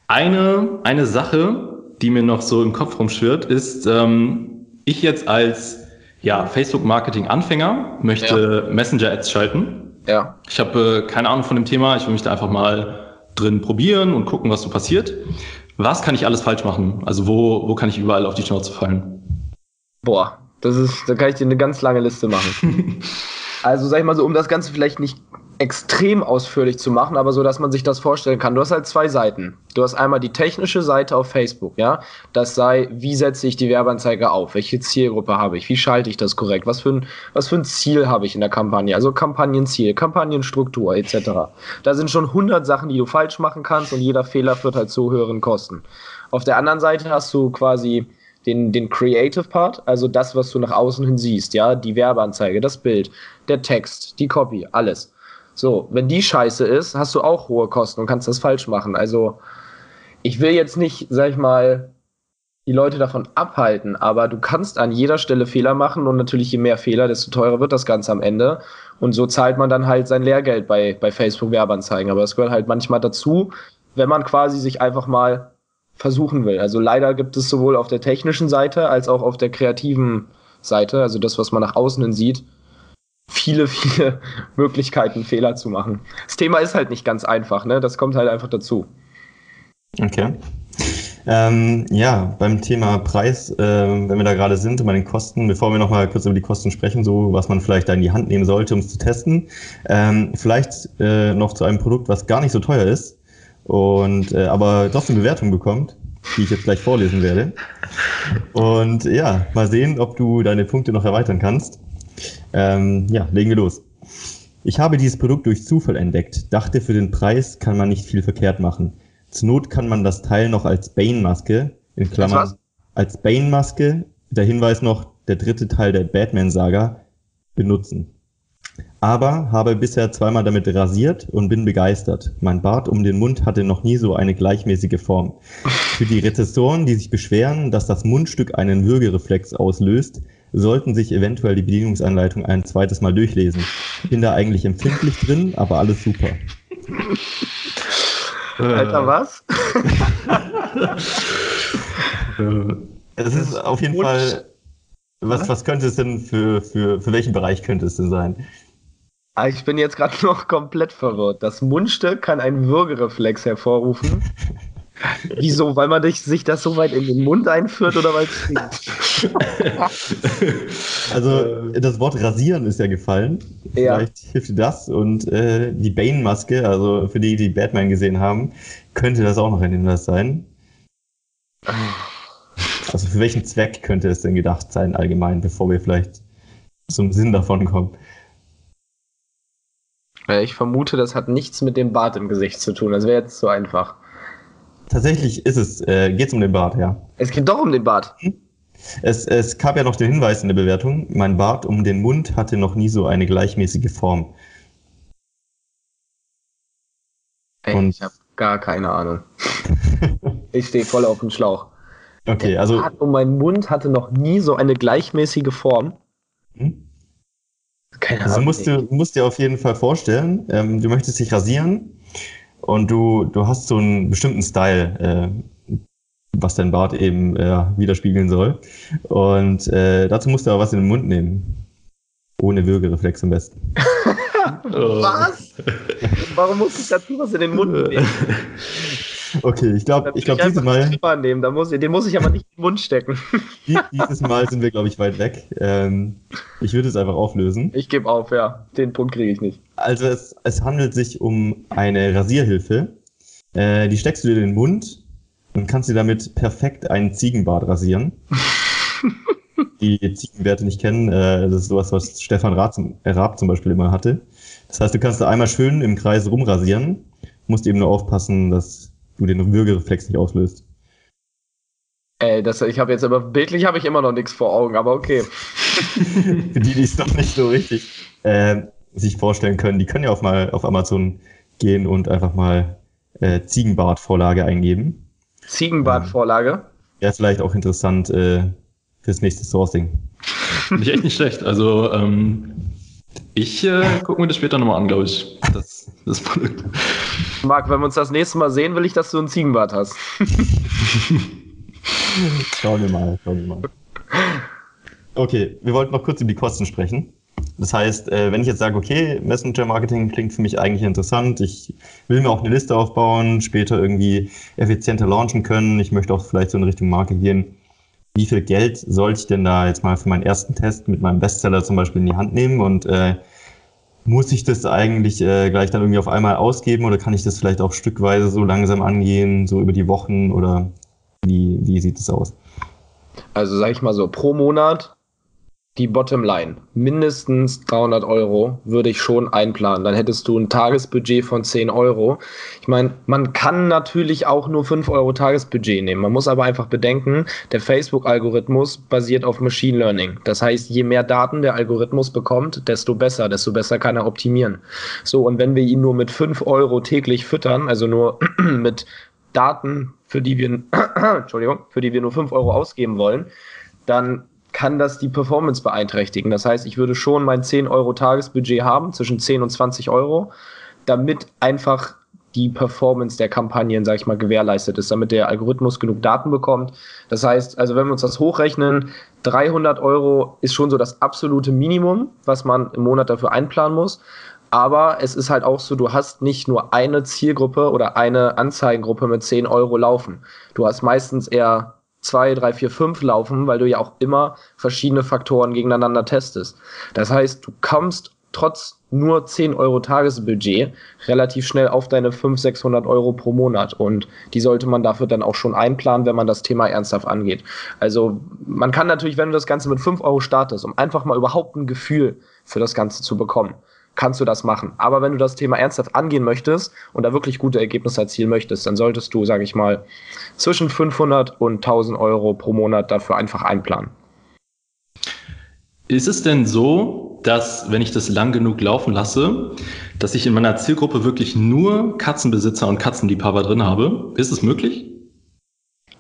eine, eine Sache, die mir noch so im Kopf rumschwirrt, ist, ähm, ich jetzt als ja, Facebook-Marketing-Anfänger möchte ja. Messenger-Ads schalten. Ja. Ich habe äh, keine Ahnung von dem Thema. Ich will mich da einfach mal drin probieren und gucken, was so passiert. Was kann ich alles falsch machen? Also wo, wo kann ich überall auf die Schnauze fallen? Boah, das ist, da kann ich dir eine ganz lange Liste machen. also sag ich mal so, um das Ganze vielleicht nicht extrem ausführlich zu machen, aber so, dass man sich das vorstellen kann. Du hast halt zwei Seiten. Du hast einmal die technische Seite auf Facebook, ja. Das sei, wie setze ich die Werbeanzeige auf? Welche Zielgruppe habe ich? Wie schalte ich das korrekt? Was für ein, was für ein Ziel habe ich in der Kampagne? Also Kampagnenziel, Kampagnenstruktur etc. Da sind schon 100 Sachen, die du falsch machen kannst und jeder Fehler führt halt zu höheren Kosten. Auf der anderen Seite hast du quasi den, den Creative Part, also das, was du nach außen hin siehst, ja, die Werbeanzeige, das Bild, der Text, die Copy, alles. So, wenn die scheiße ist, hast du auch hohe Kosten und kannst das falsch machen. Also, ich will jetzt nicht, sag ich mal, die Leute davon abhalten, aber du kannst an jeder Stelle Fehler machen und natürlich je mehr Fehler, desto teurer wird das Ganze am Ende. Und so zahlt man dann halt sein Lehrgeld bei, bei Facebook Werbeanzeigen. Aber es gehört halt manchmal dazu, wenn man quasi sich einfach mal versuchen will. Also leider gibt es sowohl auf der technischen Seite als auch auf der kreativen Seite, also das, was man nach außen hin sieht, viele, viele Möglichkeiten, Fehler zu machen. Das Thema ist halt nicht ganz einfach, ne? Das kommt halt einfach dazu. Okay. Ähm, ja, beim Thema Preis, äh, wenn wir da gerade sind, bei den Kosten, bevor wir nochmal kurz über die Kosten sprechen, so was man vielleicht da in die Hand nehmen sollte, um es zu testen, ähm, vielleicht äh, noch zu einem Produkt, was gar nicht so teuer ist und äh, aber trotzdem Bewertung bekommt, die ich jetzt gleich vorlesen werde. Und ja, mal sehen, ob du deine Punkte noch erweitern kannst. Ähm, ja, legen wir los. Ich habe dieses Produkt durch Zufall entdeckt, dachte, für den Preis kann man nicht viel verkehrt machen. Zur Not kann man das Teil noch als Bane-Maske, in Klammern, als Bane-Maske, der Hinweis noch, der dritte Teil der Batman-Saga, benutzen. Aber habe bisher zweimal damit rasiert und bin begeistert. Mein Bart um den Mund hatte noch nie so eine gleichmäßige Form. Für die Rezessoren, die sich beschweren, dass das Mundstück einen Würgereflex auslöst, sollten sich eventuell die Bedienungsanleitung ein zweites Mal durchlesen. Bin da eigentlich empfindlich drin, aber alles super. Alter, was? es ist auf jeden Fall. Was, was könnte es denn für, für, für welchen Bereich könnte es denn sein? Ah, ich bin jetzt gerade noch komplett verwirrt. Das Mundstück kann einen Würgereflex hervorrufen. Wieso? Weil man sich das so weit in den Mund einführt oder weil es Also das Wort rasieren ist ja gefallen. Ja. Vielleicht hilft dir das. Und äh, die Bane-Maske, also für die, die Batman gesehen haben, könnte das auch noch ein Hinweis sein. Also für welchen Zweck könnte es denn gedacht sein allgemein, bevor wir vielleicht zum Sinn davon kommen? Ich vermute, das hat nichts mit dem Bart im Gesicht zu tun. Das wäre jetzt zu einfach. Tatsächlich ist es, äh, geht es um den Bart, ja. Es geht doch um den Bart. Es, es gab ja noch den Hinweis in der Bewertung, mein Bart um den Mund hatte noch nie so eine gleichmäßige Form. Ey, Und ich habe gar keine Ahnung. ich stehe voll auf dem Schlauch. Okay, der also. Bart um meinen Mund hatte noch nie so eine gleichmäßige Form. Hm? Keine also Ahnung. Also musst du musst dir auf jeden Fall vorstellen, ähm, du möchtest dich rasieren und du, du hast so einen bestimmten Style, äh, was dein Bart eben äh, widerspiegeln soll. Und äh, dazu musst du aber was in den Mund nehmen. Ohne Würgereflex am besten. was? Warum muss ich dazu was in den Mund nehmen? Okay, ich glaube, ich glaube dieses Mal. Nehmen. Da muss, den muss ich aber nicht in den Mund stecken. dieses Mal sind wir, glaube ich, weit weg. Ähm, ich würde es einfach auflösen. Ich gebe auf, ja. Den Punkt kriege ich nicht. Also es, es handelt sich um eine Rasierhilfe. Äh, die steckst du dir in den Mund und kannst dir damit perfekt einen Ziegenbart rasieren. die Ziegenbärte nicht kennen, äh, das ist sowas, was Stefan Raab zum, Raab zum Beispiel immer hatte. Das heißt, du kannst da einmal schön im Kreis rumrasieren, musst eben nur aufpassen, dass du den Würgereflex nicht auslöst. Ey, das, ich habe jetzt aber bildlich habe ich immer noch nichts vor Augen, aber okay. Für die, die es noch nicht so richtig äh, sich vorstellen können, die können ja auch mal auf Amazon gehen und einfach mal äh, Ziegenbart-Vorlage eingeben. Ziegenbart-Vorlage? Ähm, ja, vielleicht auch interessant äh, fürs nächste Sourcing. Finde ich echt nicht schlecht. Also ähm, ich äh, gucke mir das später nochmal an, glaube ich. Das, das Produkt. Marc, wenn wir uns das nächste Mal sehen, will ich, dass du ein Ziegenbart hast. schauen wir mal, schauen wir mal. Okay, wir wollten noch kurz über die Kosten sprechen. Das heißt, äh, wenn ich jetzt sage, okay, Messenger-Marketing klingt für mich eigentlich interessant, ich will mir auch eine Liste aufbauen, später irgendwie effizienter launchen können, ich möchte auch vielleicht so in Richtung Marke gehen, wie viel Geld sollte ich denn da jetzt mal für meinen ersten Test mit meinem Bestseller zum Beispiel in die Hand nehmen und äh, muss ich das eigentlich äh, gleich dann irgendwie auf einmal ausgeben oder kann ich das vielleicht auch stückweise so langsam angehen, so über die Wochen oder wie, wie sieht es aus? Also sag ich mal so, pro Monat die Bottomline, mindestens 300 Euro würde ich schon einplanen. Dann hättest du ein Tagesbudget von 10 Euro. Ich meine, man kann natürlich auch nur 5 Euro Tagesbudget nehmen. Man muss aber einfach bedenken, der Facebook-Algorithmus basiert auf Machine Learning. Das heißt, je mehr Daten der Algorithmus bekommt, desto besser, desto besser kann er optimieren. So, und wenn wir ihn nur mit 5 Euro täglich füttern, also nur mit Daten, für die wir, Entschuldigung, für die wir nur 5 Euro ausgeben wollen, dann kann das die Performance beeinträchtigen. Das heißt, ich würde schon mein 10 Euro Tagesbudget haben, zwischen 10 und 20 Euro, damit einfach die Performance der Kampagnen, sag ich mal, gewährleistet ist, damit der Algorithmus genug Daten bekommt. Das heißt, also wenn wir uns das hochrechnen, 300 Euro ist schon so das absolute Minimum, was man im Monat dafür einplanen muss. Aber es ist halt auch so, du hast nicht nur eine Zielgruppe oder eine Anzeigengruppe mit 10 Euro laufen. Du hast meistens eher zwei, drei, vier, fünf laufen, weil du ja auch immer verschiedene Faktoren gegeneinander testest. Das heißt, du kommst trotz nur 10 Euro Tagesbudget relativ schnell auf deine 500, 600 Euro pro Monat. Und die sollte man dafür dann auch schon einplanen, wenn man das Thema ernsthaft angeht. Also man kann natürlich, wenn du das Ganze mit 5 Euro startest, um einfach mal überhaupt ein Gefühl für das Ganze zu bekommen, kannst du das machen. Aber wenn du das Thema ernsthaft angehen möchtest und da wirklich gute Ergebnisse erzielen möchtest, dann solltest du, sage ich mal, zwischen 500 und 1000 Euro pro Monat dafür einfach einplanen. Ist es denn so, dass, wenn ich das lang genug laufen lasse, dass ich in meiner Zielgruppe wirklich nur Katzenbesitzer und Katzenliebhaber drin habe? Ist es möglich?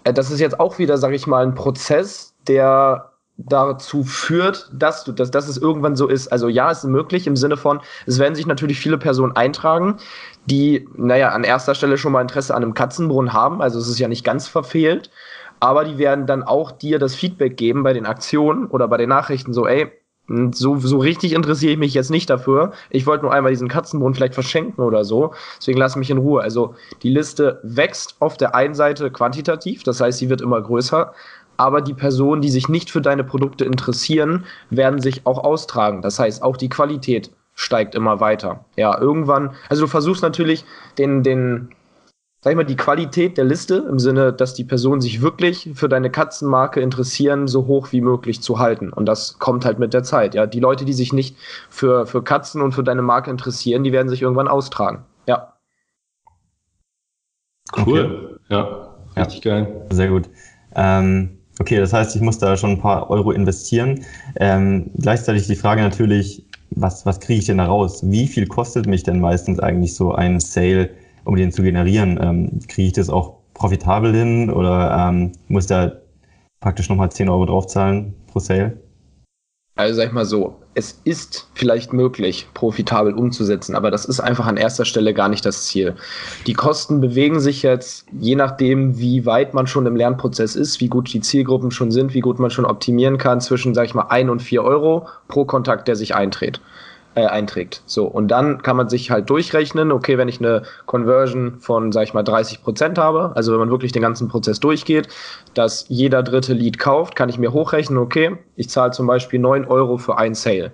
Äh, das ist jetzt auch wieder, sage ich mal, ein Prozess, der dazu führt, dass du, dass, dass es irgendwann so ist. Also ja, es ist möglich im Sinne von, es werden sich natürlich viele Personen eintragen, die, naja, an erster Stelle schon mal Interesse an einem Katzenbrunnen haben. Also es ist ja nicht ganz verfehlt. Aber die werden dann auch dir das Feedback geben bei den Aktionen oder bei den Nachrichten so, ey, so, so richtig interessiere ich mich jetzt nicht dafür. Ich wollte nur einmal diesen Katzenbrunnen vielleicht verschenken oder so. Deswegen lass mich in Ruhe. Also die Liste wächst auf der einen Seite quantitativ, das heißt, sie wird immer größer aber die Personen, die sich nicht für deine Produkte interessieren, werden sich auch austragen. Das heißt, auch die Qualität steigt immer weiter. Ja, irgendwann, also du versuchst natürlich den, den, sag ich mal, die Qualität der Liste im Sinne, dass die Personen sich wirklich für deine Katzenmarke interessieren, so hoch wie möglich zu halten. Und das kommt halt mit der Zeit. Ja, die Leute, die sich nicht für, für Katzen und für deine Marke interessieren, die werden sich irgendwann austragen. Ja. Cool. Okay. Ja, richtig ja. geil. Sehr gut. Ähm, Okay, das heißt, ich muss da schon ein paar Euro investieren. Ähm, gleichzeitig die Frage natürlich, was, was kriege ich denn da raus? Wie viel kostet mich denn meistens eigentlich so ein Sale, um den zu generieren? Ähm, kriege ich das auch profitabel hin oder ähm, muss da praktisch nochmal 10 Euro draufzahlen pro Sale? Also sag ich mal so, es ist vielleicht möglich, profitabel umzusetzen, aber das ist einfach an erster Stelle gar nicht das Ziel. Die Kosten bewegen sich jetzt, je nachdem, wie weit man schon im Lernprozess ist, wie gut die Zielgruppen schon sind, wie gut man schon optimieren kann, zwischen, sag ich mal, ein und vier Euro pro Kontakt, der sich eintritt äh, einträgt. So, und dann kann man sich halt durchrechnen, okay, wenn ich eine Conversion von, sag ich mal, 30 Prozent habe, also wenn man wirklich den ganzen Prozess durchgeht, dass jeder dritte Lead kauft, kann ich mir hochrechnen, okay, ich zahle zum Beispiel 9 Euro für ein Sale.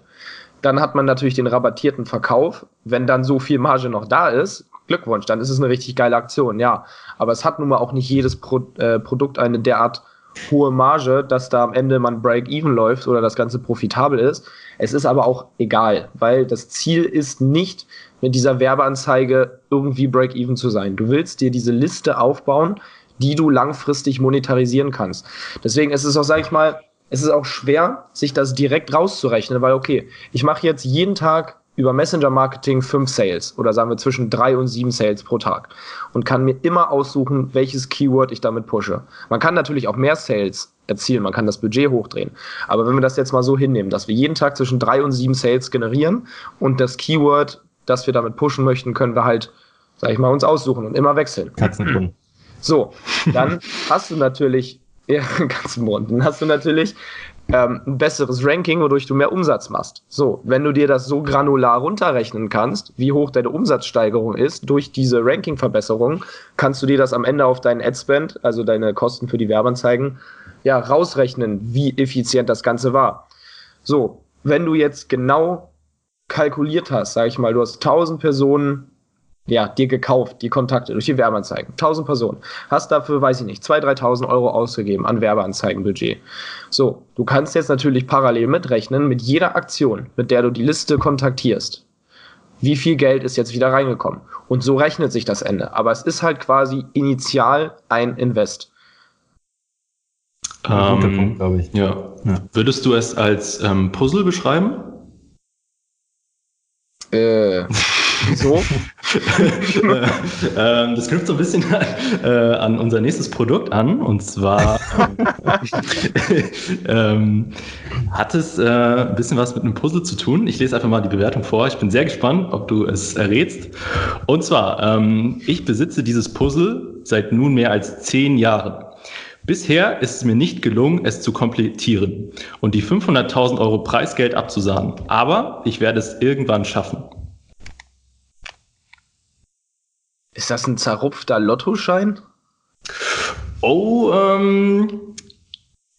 Dann hat man natürlich den rabattierten Verkauf. Wenn dann so viel Marge noch da ist, Glückwunsch, dann ist es eine richtig geile Aktion, ja. Aber es hat nun mal auch nicht jedes Pro äh, Produkt eine derart hohe Marge, dass da am Ende man Break-Even läuft oder das Ganze profitabel ist. Es ist aber auch egal, weil das Ziel ist nicht, mit dieser Werbeanzeige irgendwie Break-Even zu sein. Du willst dir diese Liste aufbauen, die du langfristig monetarisieren kannst. Deswegen ist es auch, sag ich mal, es ist auch schwer, sich das direkt rauszurechnen, weil okay, ich mache jetzt jeden Tag über Messenger-Marketing fünf Sales oder sagen wir zwischen drei und sieben Sales pro Tag und kann mir immer aussuchen, welches Keyword ich damit pushe. Man kann natürlich auch mehr Sales erzielen, man kann das Budget hochdrehen. Aber wenn wir das jetzt mal so hinnehmen, dass wir jeden Tag zwischen drei und sieben Sales generieren und das Keyword, das wir damit pushen möchten, können wir halt, sag ich mal, uns aussuchen und immer wechseln. Katzengrund. So, dann hast du natürlich, ja, Katzengrund, dann hast du natürlich ähm, ein besseres Ranking, wodurch du mehr Umsatz machst. So, wenn du dir das so granular runterrechnen kannst, wie hoch deine Umsatzsteigerung ist durch diese Ranking-Verbesserung, kannst du dir das am Ende auf deinen Adspend, also deine Kosten für die Werbeanzeigen, ja, rausrechnen, wie effizient das Ganze war. So, wenn du jetzt genau kalkuliert hast, sag ich mal, du hast 1000 Personen ja, dir gekauft, die Kontakte durch die Werbeanzeigen. 1000 Personen. Hast dafür, weiß ich nicht, 2.000, 3.000 Euro ausgegeben an Werbeanzeigenbudget. So, du kannst jetzt natürlich parallel mitrechnen mit jeder Aktion, mit der du die Liste kontaktierst. Wie viel Geld ist jetzt wieder reingekommen? Und so rechnet sich das Ende. Aber es ist halt quasi initial ein Invest. Ähm, Punkt, glaube ich. Ja. ja. Würdest du es als ähm, Puzzle beschreiben? Äh. So. ähm, das knüpft so ein bisschen äh, an unser nächstes Produkt an. Und zwar ähm, hat es äh, ein bisschen was mit einem Puzzle zu tun. Ich lese einfach mal die Bewertung vor. Ich bin sehr gespannt, ob du es errätst. Und zwar, ähm, ich besitze dieses Puzzle seit nun mehr als zehn Jahren. Bisher ist es mir nicht gelungen, es zu komplettieren und die 500.000 Euro Preisgeld abzusahnen. Aber ich werde es irgendwann schaffen. Ist das ein zerrupfter Lottoschein? Oh, ähm,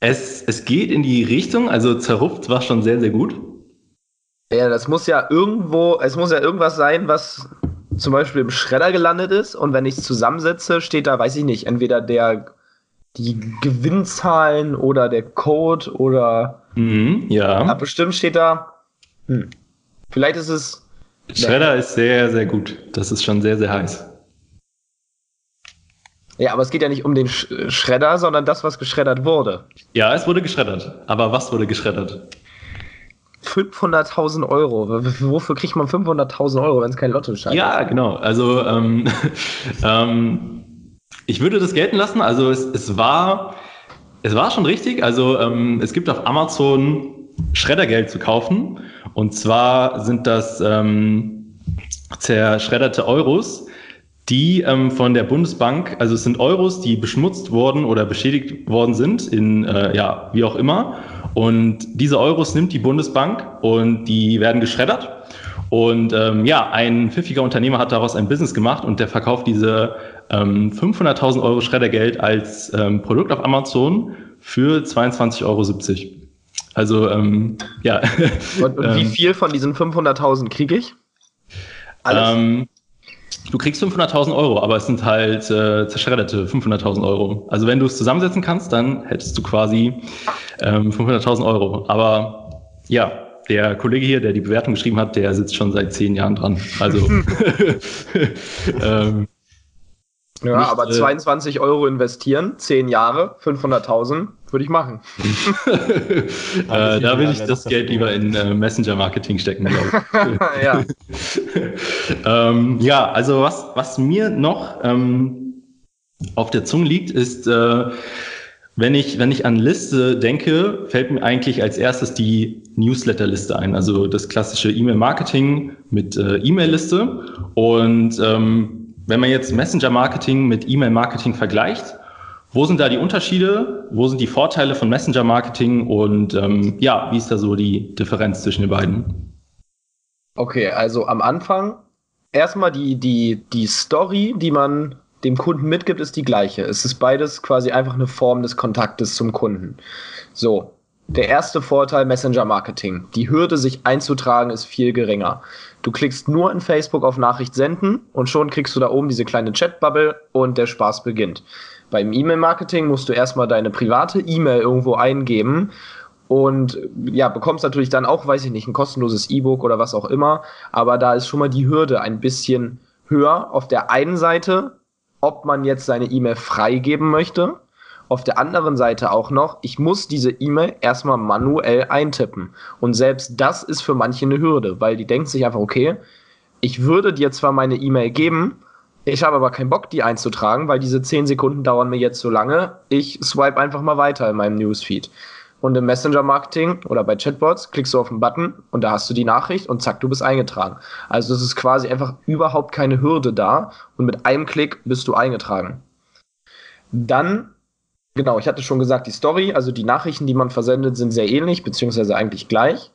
es, es geht in die Richtung, also zerrupft war schon sehr, sehr gut. Ja, das muss ja irgendwo, es muss ja irgendwas sein, was zum Beispiel im Schredder gelandet ist und wenn ich es zusammensetze, steht da, weiß ich nicht, entweder der die Gewinnzahlen oder der Code oder mhm, ja. Aber bestimmt steht da. Hm, vielleicht ist es. Schredder ist sehr, sehr gut. Das ist schon sehr, sehr heiß. Ja, aber es geht ja nicht um den Sch Schredder, sondern das, was geschreddert wurde. Ja, es wurde geschreddert. Aber was wurde geschreddert? 500.000 Euro. Wofür kriegt man 500.000 Euro, wenn es kein Lotto scheint? Ja, genau. Also, ähm, ähm, ich würde das gelten lassen. Also, es, es war es war schon richtig. Also ähm, es gibt auf Amazon Schreddergeld zu kaufen. Und zwar sind das ähm, zerschredderte Euros, die ähm, von der Bundesbank, also es sind Euros, die beschmutzt worden oder beschädigt worden sind, in äh, ja, wie auch immer. Und diese Euros nimmt die Bundesbank und die werden geschreddert. Und ähm, ja, ein pfiffiger Unternehmer hat daraus ein Business gemacht und der verkauft diese ähm, 500.000 Euro Schreddergeld als ähm, Produkt auf Amazon für 22,70 Euro. Also ähm, ja. Und, und wie ähm, viel von diesen 500.000 kriege ich? Alles? Du kriegst 500.000 Euro, aber es sind halt äh, zerschredderte 500.000 Euro. Also wenn du es zusammensetzen kannst, dann hättest du quasi ähm, 500.000 Euro. Aber ja, der Kollege hier, der die Bewertung geschrieben hat, der sitzt schon seit zehn Jahren dran. Also ähm, ja, nicht, aber 22 äh, Euro investieren, 10 Jahre, 500.000, würde ich machen. äh, da will ich das Geld lieber in äh, Messenger-Marketing stecken, glaube ich. ja. ähm, ja, also was, was mir noch ähm, auf der Zunge liegt, ist, äh, wenn ich, wenn ich an Liste denke, fällt mir eigentlich als erstes die Newsletter-Liste ein, also das klassische E-Mail-Marketing mit äh, E-Mail-Liste. Und ähm, wenn man jetzt Messenger-Marketing mit E-Mail-Marketing vergleicht, wo sind da die Unterschiede? Wo sind die Vorteile von Messenger-Marketing? Und ähm, ja, wie ist da so die Differenz zwischen den beiden? Okay, also am Anfang erstmal die, die, die Story, die man dem Kunden mitgibt, ist die gleiche. Es ist beides quasi einfach eine Form des Kontaktes zum Kunden. So, der erste Vorteil Messenger Marketing. Die Hürde, sich einzutragen, ist viel geringer. Du klickst nur in Facebook auf Nachricht senden und schon kriegst du da oben diese kleine Chatbubble und der Spaß beginnt. Beim E-Mail-Marketing musst du erstmal deine private E-Mail irgendwo eingeben und ja, bekommst natürlich dann auch, weiß ich nicht, ein kostenloses E-Book oder was auch immer. Aber da ist schon mal die Hürde ein bisschen höher. Auf der einen Seite, ob man jetzt seine E-Mail freigeben möchte auf der anderen Seite auch noch, ich muss diese E-Mail erstmal manuell eintippen. Und selbst das ist für manche eine Hürde, weil die denken sich einfach, okay, ich würde dir zwar meine E-Mail geben, ich habe aber keinen Bock, die einzutragen, weil diese 10 Sekunden dauern mir jetzt so lange. Ich swipe einfach mal weiter in meinem Newsfeed. Und im Messenger-Marketing oder bei Chatbots klickst du auf den Button und da hast du die Nachricht und zack, du bist eingetragen. Also es ist quasi einfach überhaupt keine Hürde da und mit einem Klick bist du eingetragen. Dann Genau, ich hatte schon gesagt, die Story, also die Nachrichten, die man versendet, sind sehr ähnlich, beziehungsweise eigentlich gleich.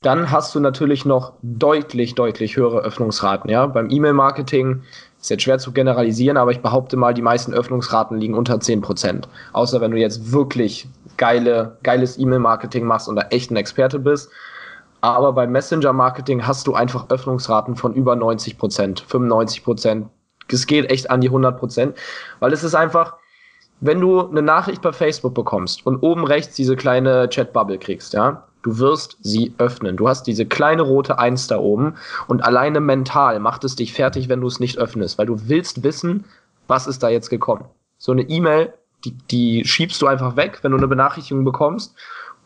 Dann hast du natürlich noch deutlich, deutlich höhere Öffnungsraten. Ja? Beim E-Mail-Marketing ist jetzt schwer zu generalisieren, aber ich behaupte mal, die meisten Öffnungsraten liegen unter 10%. Außer wenn du jetzt wirklich geile, geiles E-Mail-Marketing machst und da echt ein Experte bist. Aber beim Messenger-Marketing hast du einfach Öffnungsraten von über 90%, 95%. Es geht echt an die 100%, weil es ist einfach, wenn du eine Nachricht bei Facebook bekommst und oben rechts diese kleine Chatbubble kriegst, ja, du wirst sie öffnen. Du hast diese kleine rote Eins da oben und alleine mental macht es dich fertig, wenn du es nicht öffnest, weil du willst wissen, was ist da jetzt gekommen. So eine E-Mail, die, die schiebst du einfach weg, wenn du eine Benachrichtigung bekommst.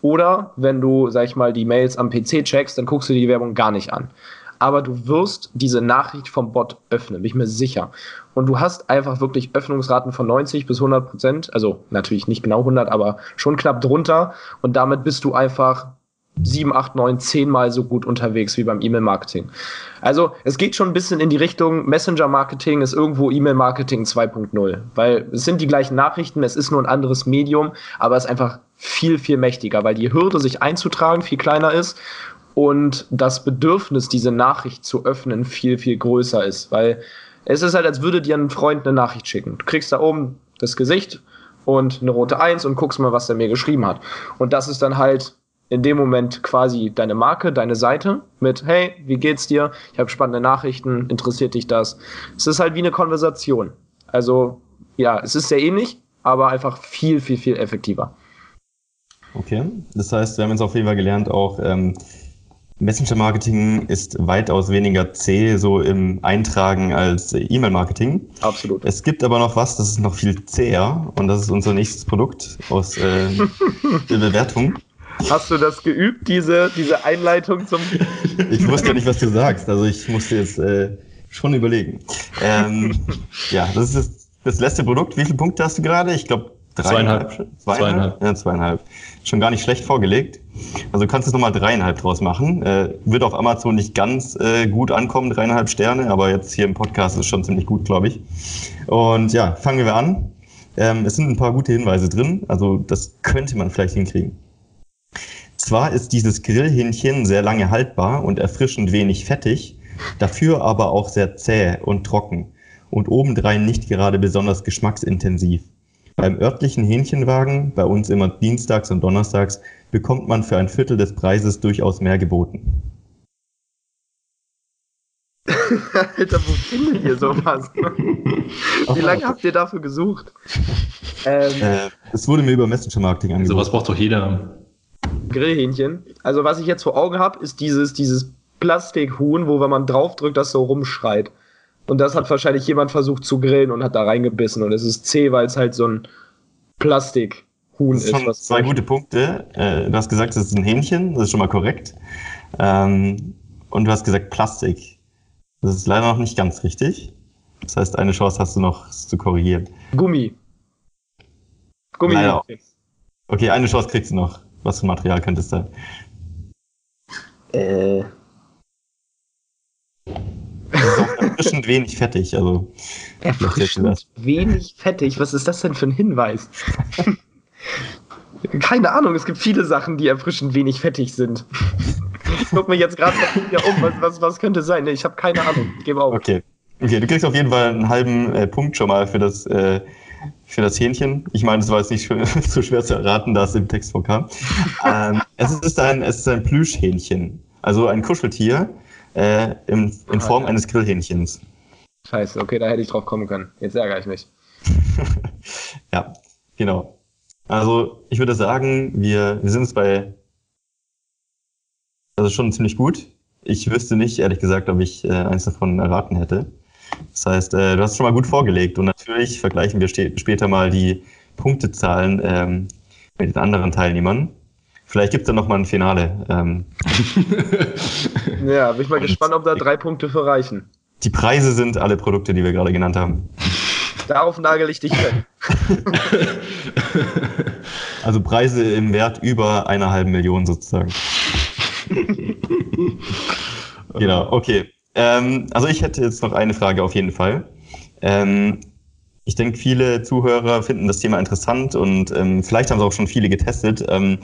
Oder wenn du, sag ich mal, die Mails am PC checkst, dann guckst du die Werbung gar nicht an aber du wirst diese Nachricht vom Bot öffnen, bin ich mir sicher. Und du hast einfach wirklich Öffnungsraten von 90 bis 100 Prozent, also natürlich nicht genau 100, aber schon knapp drunter. Und damit bist du einfach 7, 8, 9, 10 Mal so gut unterwegs wie beim E-Mail-Marketing. Also es geht schon ein bisschen in die Richtung, Messenger-Marketing ist irgendwo E-Mail-Marketing 2.0, weil es sind die gleichen Nachrichten, es ist nur ein anderes Medium, aber es ist einfach viel, viel mächtiger, weil die Hürde, sich einzutragen, viel kleiner ist und das Bedürfnis, diese Nachricht zu öffnen, viel, viel größer ist. Weil es ist halt, als würde dir ein Freund eine Nachricht schicken. Du kriegst da oben das Gesicht und eine rote Eins und guckst mal, was er mir geschrieben hat. Und das ist dann halt in dem Moment quasi deine Marke, deine Seite mit, hey, wie geht's dir? Ich habe spannende Nachrichten, interessiert dich das? Es ist halt wie eine Konversation. Also ja, es ist sehr ähnlich, aber einfach viel, viel, viel effektiver. Okay, das heißt, wir haben jetzt auf jeden Fall gelernt, auch ähm, Messenger-Marketing ist weitaus weniger zäh so im Eintragen als E-Mail-Marketing. Absolut. Es gibt aber noch was, das ist noch viel zäher und das ist unser nächstes Produkt aus äh, der Bewertung. Hast du das geübt, diese, diese Einleitung zum... ich wusste ja nicht, was du sagst, also ich musste jetzt äh, schon überlegen. Ähm, ja, das ist das letzte Produkt. Wie viele Punkte hast du gerade? Ich glaube Zweieinhalb. Zweieinhalb. zweieinhalb. Ja, zweieinhalb. Schon gar nicht schlecht vorgelegt. Also du kannst jetzt nochmal dreieinhalb draus machen. Äh, wird auf Amazon nicht ganz äh, gut ankommen, dreieinhalb Sterne, aber jetzt hier im Podcast ist schon ziemlich gut, glaube ich. Und ja, fangen wir an. Ähm, es sind ein paar gute Hinweise drin, also das könnte man vielleicht hinkriegen. Zwar ist dieses Grillhähnchen sehr lange haltbar und erfrischend wenig fettig, dafür aber auch sehr zäh und trocken und obendrein nicht gerade besonders geschmacksintensiv. Beim örtlichen Hähnchenwagen, bei uns immer dienstags und donnerstags, bekommt man für ein Viertel des Preises durchaus mehr geboten. Alter, wo findet ihr sowas? Wie lange habt ihr dafür gesucht? Ähm, äh, es wurde mir über Messenger-Marketing angeboten. Sowas braucht doch jeder. Grillhähnchen. Also was ich jetzt vor Augen habe, ist dieses, dieses Plastikhuhn, wo wenn man draufdrückt, das so rumschreit. Und das hat wahrscheinlich jemand versucht zu grillen und hat da reingebissen. Und es ist zäh, weil es halt so ein Plastikhuhn ist. Schon ist zwei gute Punkte. Äh, du hast gesagt, es ist ein Hähnchen, das ist schon mal korrekt. Ähm, und du hast gesagt Plastik. Das ist leider noch nicht ganz richtig. Das heißt, eine Chance hast du noch zu korrigieren. Gummi. Gummi. Okay, eine Chance kriegst du noch. Was für Material könnte es sein? Äh. Erfrischend wenig fettig. Also, erfrischend wenig fettig? Was ist das denn für ein Hinweis? Keine Ahnung, es gibt viele Sachen, die erfrischend wenig fettig sind. Ich guck mir jetzt gerade mal um, was, was, was könnte sein? Ich habe keine Ahnung. Ich gebe auf. Okay. Okay, du kriegst auf jeden Fall einen halben äh, Punkt schon mal für das, äh, für das Hähnchen. Ich meine, es war jetzt nicht so schwer zu erraten, da es im Text vorkam. ähm, es, ist ein, es ist ein Plüschhähnchen, also ein Kuscheltier, äh, in, in Form eines Grillhähnchens. Scheiße, okay, da hätte ich drauf kommen können. Jetzt ärgere ich mich. ja, genau. Also ich würde sagen, wir, wir sind es bei. Ist schon ziemlich gut. Ich wüsste nicht, ehrlich gesagt, ob ich äh, eins davon erraten hätte. Das heißt, äh, du hast es schon mal gut vorgelegt und natürlich vergleichen wir später mal die Punktezahlen ähm, mit den anderen Teilnehmern. Vielleicht gibt es dann nochmal ein Finale. Ähm. ja, bin ich mal gespannt, ob da drei Punkte für reichen. Die Preise sind alle Produkte, die wir gerade genannt haben. Darauf nagel ich dich fest. also Preise im Wert über einer halben Million sozusagen. genau, okay. Ähm, also ich hätte jetzt noch eine Frage auf jeden Fall. Ähm, ich denke, viele Zuhörer finden das Thema interessant und ähm, vielleicht haben es auch schon viele getestet, ähm,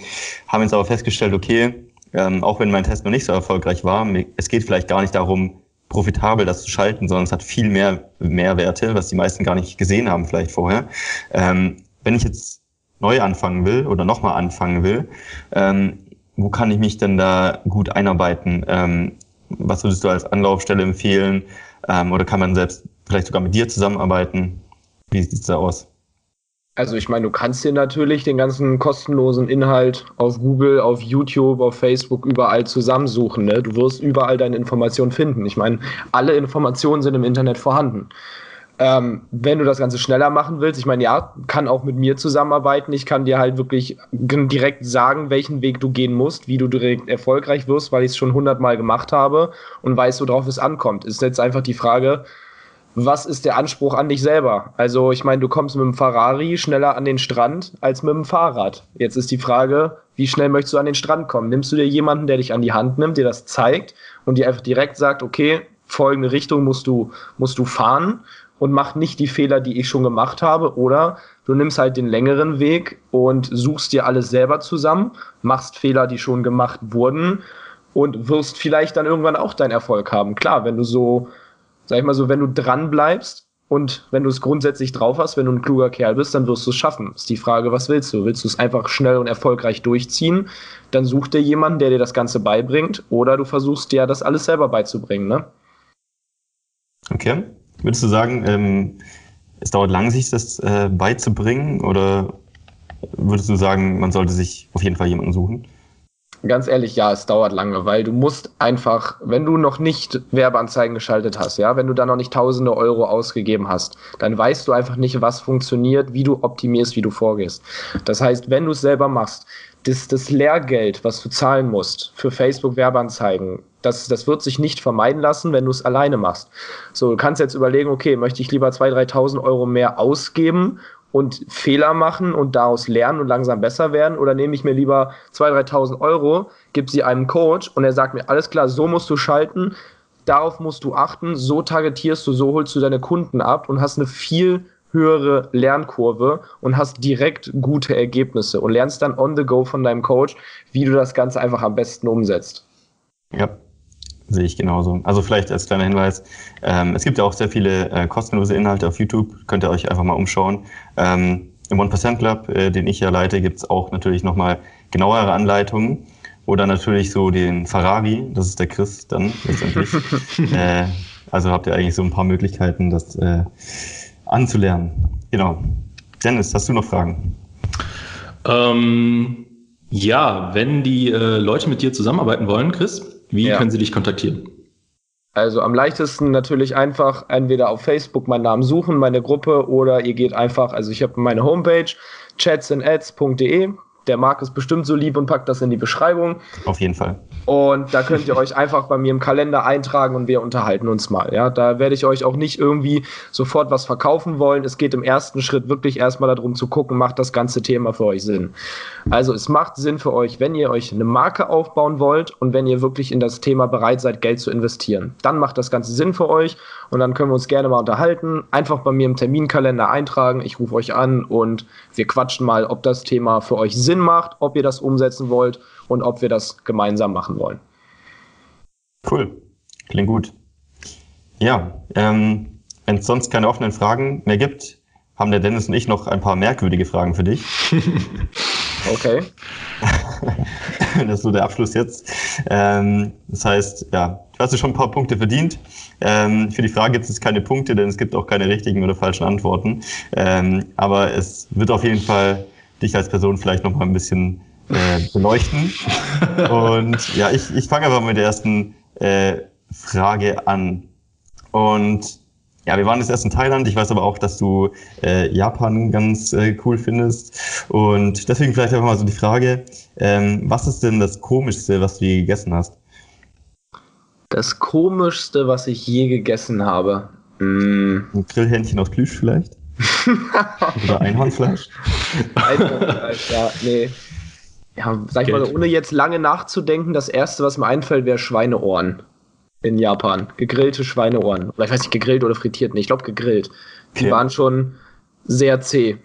haben jetzt aber festgestellt, okay, ähm, auch wenn mein Test noch nicht so erfolgreich war, es geht vielleicht gar nicht darum, profitabel das zu schalten, sondern es hat viel mehr Mehrwerte, was die meisten gar nicht gesehen haben vielleicht vorher. Ähm, wenn ich jetzt neu anfangen will oder nochmal anfangen will, ähm, wo kann ich mich denn da gut einarbeiten? Ähm, was würdest du als Anlaufstelle empfehlen? Ähm, oder kann man selbst vielleicht sogar mit dir zusammenarbeiten? Wie sieht es da aus? Also ich meine, du kannst dir natürlich den ganzen kostenlosen Inhalt auf Google, auf YouTube, auf Facebook überall zusammensuchen. Ne? Du wirst überall deine Informationen finden. Ich meine, alle Informationen sind im Internet vorhanden. Ähm, wenn du das Ganze schneller machen willst, ich meine, ja, kann auch mit mir zusammenarbeiten. Ich kann dir halt wirklich direkt sagen, welchen Weg du gehen musst, wie du direkt erfolgreich wirst, weil ich es schon hundertmal gemacht habe und weiß, worauf es ankommt. Ist jetzt einfach die Frage, was ist der Anspruch an dich selber? Also, ich meine, du kommst mit dem Ferrari schneller an den Strand als mit dem Fahrrad. Jetzt ist die Frage, wie schnell möchtest du an den Strand kommen? Nimmst du dir jemanden, der dich an die Hand nimmt, dir das zeigt und dir einfach direkt sagt, okay, folgende Richtung musst du, musst du fahren und mach nicht die Fehler, die ich schon gemacht habe, oder du nimmst halt den längeren Weg und suchst dir alles selber zusammen, machst Fehler, die schon gemacht wurden und wirst vielleicht dann irgendwann auch deinen Erfolg haben. Klar, wenn du so sag ich mal so, wenn du dran bleibst und wenn du es grundsätzlich drauf hast, wenn du ein kluger Kerl bist, dann wirst du es schaffen. Ist die Frage, was willst du? Willst du es einfach schnell und erfolgreich durchziehen? Dann such dir jemanden, der dir das Ganze beibringt, oder du versuchst dir das alles selber beizubringen, ne? Okay. Würdest du sagen, ähm, es dauert lang, sich das äh, beizubringen, oder würdest du sagen, man sollte sich auf jeden Fall jemanden suchen? Ganz ehrlich, ja, es dauert lange, weil du musst einfach, wenn du noch nicht Werbeanzeigen geschaltet hast, ja, wenn du da noch nicht tausende Euro ausgegeben hast, dann weißt du einfach nicht, was funktioniert, wie du optimierst, wie du vorgehst. Das heißt, wenn du es selber machst, das, das Lehrgeld, was du zahlen musst für Facebook Werbeanzeigen, das, das wird sich nicht vermeiden lassen, wenn du es alleine machst. So, du kannst jetzt überlegen, okay, möchte ich lieber 2.000, 3.000 Euro mehr ausgeben und Fehler machen und daraus lernen und langsam besser werden? Oder nehme ich mir lieber 2.000, 3.000 Euro, gebe sie einem Coach und er sagt mir, alles klar, so musst du schalten, darauf musst du achten, so targetierst du, so holst du deine Kunden ab und hast eine viel höhere Lernkurve und hast direkt gute Ergebnisse und lernst dann on the go von deinem Coach, wie du das Ganze einfach am besten umsetzt. Ja, Sehe ich genauso. Also vielleicht als kleiner Hinweis, ähm, es gibt ja auch sehr viele äh, kostenlose Inhalte auf YouTube, könnt ihr euch einfach mal umschauen. Ähm, Im 1% Club, äh, den ich ja leite, gibt es auch natürlich nochmal genauere Anleitungen. Oder natürlich so den Ferrari, das ist der Chris dann letztendlich. äh, also habt ihr eigentlich so ein paar Möglichkeiten, das äh, anzulernen. Genau. Dennis, hast du noch Fragen? Ähm, ja, wenn die äh, Leute mit dir zusammenarbeiten wollen, Chris, wie ja. können sie dich kontaktieren? Also am leichtesten natürlich einfach entweder auf Facebook meinen Namen suchen, meine Gruppe, oder ihr geht einfach, also ich habe meine Homepage, chatsandads.de, der Marc ist bestimmt so lieb und packt das in die Beschreibung. Auf jeden Fall. Und da könnt ihr euch einfach bei mir im Kalender eintragen und wir unterhalten uns mal. Ja, da werde ich euch auch nicht irgendwie sofort was verkaufen wollen. Es geht im ersten Schritt wirklich erstmal darum zu gucken, macht das ganze Thema für euch Sinn. Also es macht Sinn für euch, wenn ihr euch eine Marke aufbauen wollt und wenn ihr wirklich in das Thema bereit seid, Geld zu investieren. Dann macht das Ganze Sinn für euch und dann können wir uns gerne mal unterhalten. Einfach bei mir im Terminkalender eintragen. Ich rufe euch an und wir quatschen mal, ob das Thema für euch Sinn macht, ob ihr das umsetzen wollt und ob wir das gemeinsam machen wollen. Cool. Klingt gut. Ja, ähm, wenn es sonst keine offenen Fragen mehr gibt, haben der Dennis und ich noch ein paar merkwürdige Fragen für dich. okay. das ist so der Abschluss jetzt. Ähm, das heißt, ja, du hast schon ein paar Punkte verdient. Ähm, für die Frage gibt es keine Punkte, denn es gibt auch keine richtigen oder falschen Antworten. Ähm, aber es wird auf jeden Fall dich als Person vielleicht noch mal ein bisschen äh, beleuchten. Und ja, ich, ich fange aber mit der ersten äh, Frage an. Und ja, wir waren jetzt erst in Thailand. Ich weiß aber auch, dass du äh, Japan ganz äh, cool findest. Und deswegen vielleicht einfach mal so die Frage, ähm, was ist denn das Komischste, was du je gegessen hast? Das Komischste, was ich je gegessen habe? Mm. Ein Grillhähnchen aus Plüsch vielleicht? Oder Einhornfleisch? Einhornfleisch, ja, nee ja, sag ich mal, ohne jetzt lange nachzudenken, das erste, was mir einfällt, wäre Schweineohren in Japan. Gegrillte Schweineohren. Oder ich weiß nicht, gegrillt oder frittiert. Nee, ich glaube gegrillt. Die okay. waren schon sehr zäh.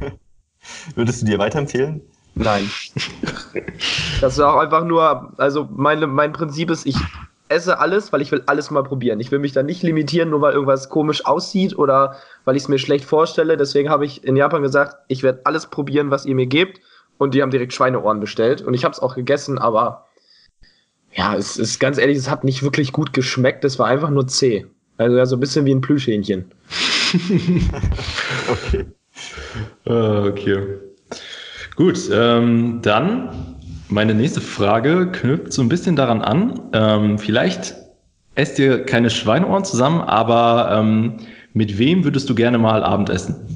Würdest du dir weiterempfehlen? Nein. das ist auch einfach nur, also meine, mein Prinzip ist, ich esse alles, weil ich will alles mal probieren. Ich will mich da nicht limitieren, nur weil irgendwas komisch aussieht oder weil ich es mir schlecht vorstelle. Deswegen habe ich in Japan gesagt, ich werde alles probieren, was ihr mir gebt und die haben direkt Schweineohren bestellt und ich habe es auch gegessen, aber ja, es ist ganz ehrlich, es hat nicht wirklich gut geschmeckt, es war einfach nur zäh. Also ja, so ein bisschen wie ein Plüschhähnchen. okay. Uh, okay. Gut, ähm, dann meine nächste Frage knüpft so ein bisschen daran an. Ähm, vielleicht esst ihr keine Schweineohren zusammen, aber ähm, mit wem würdest du gerne mal Abendessen?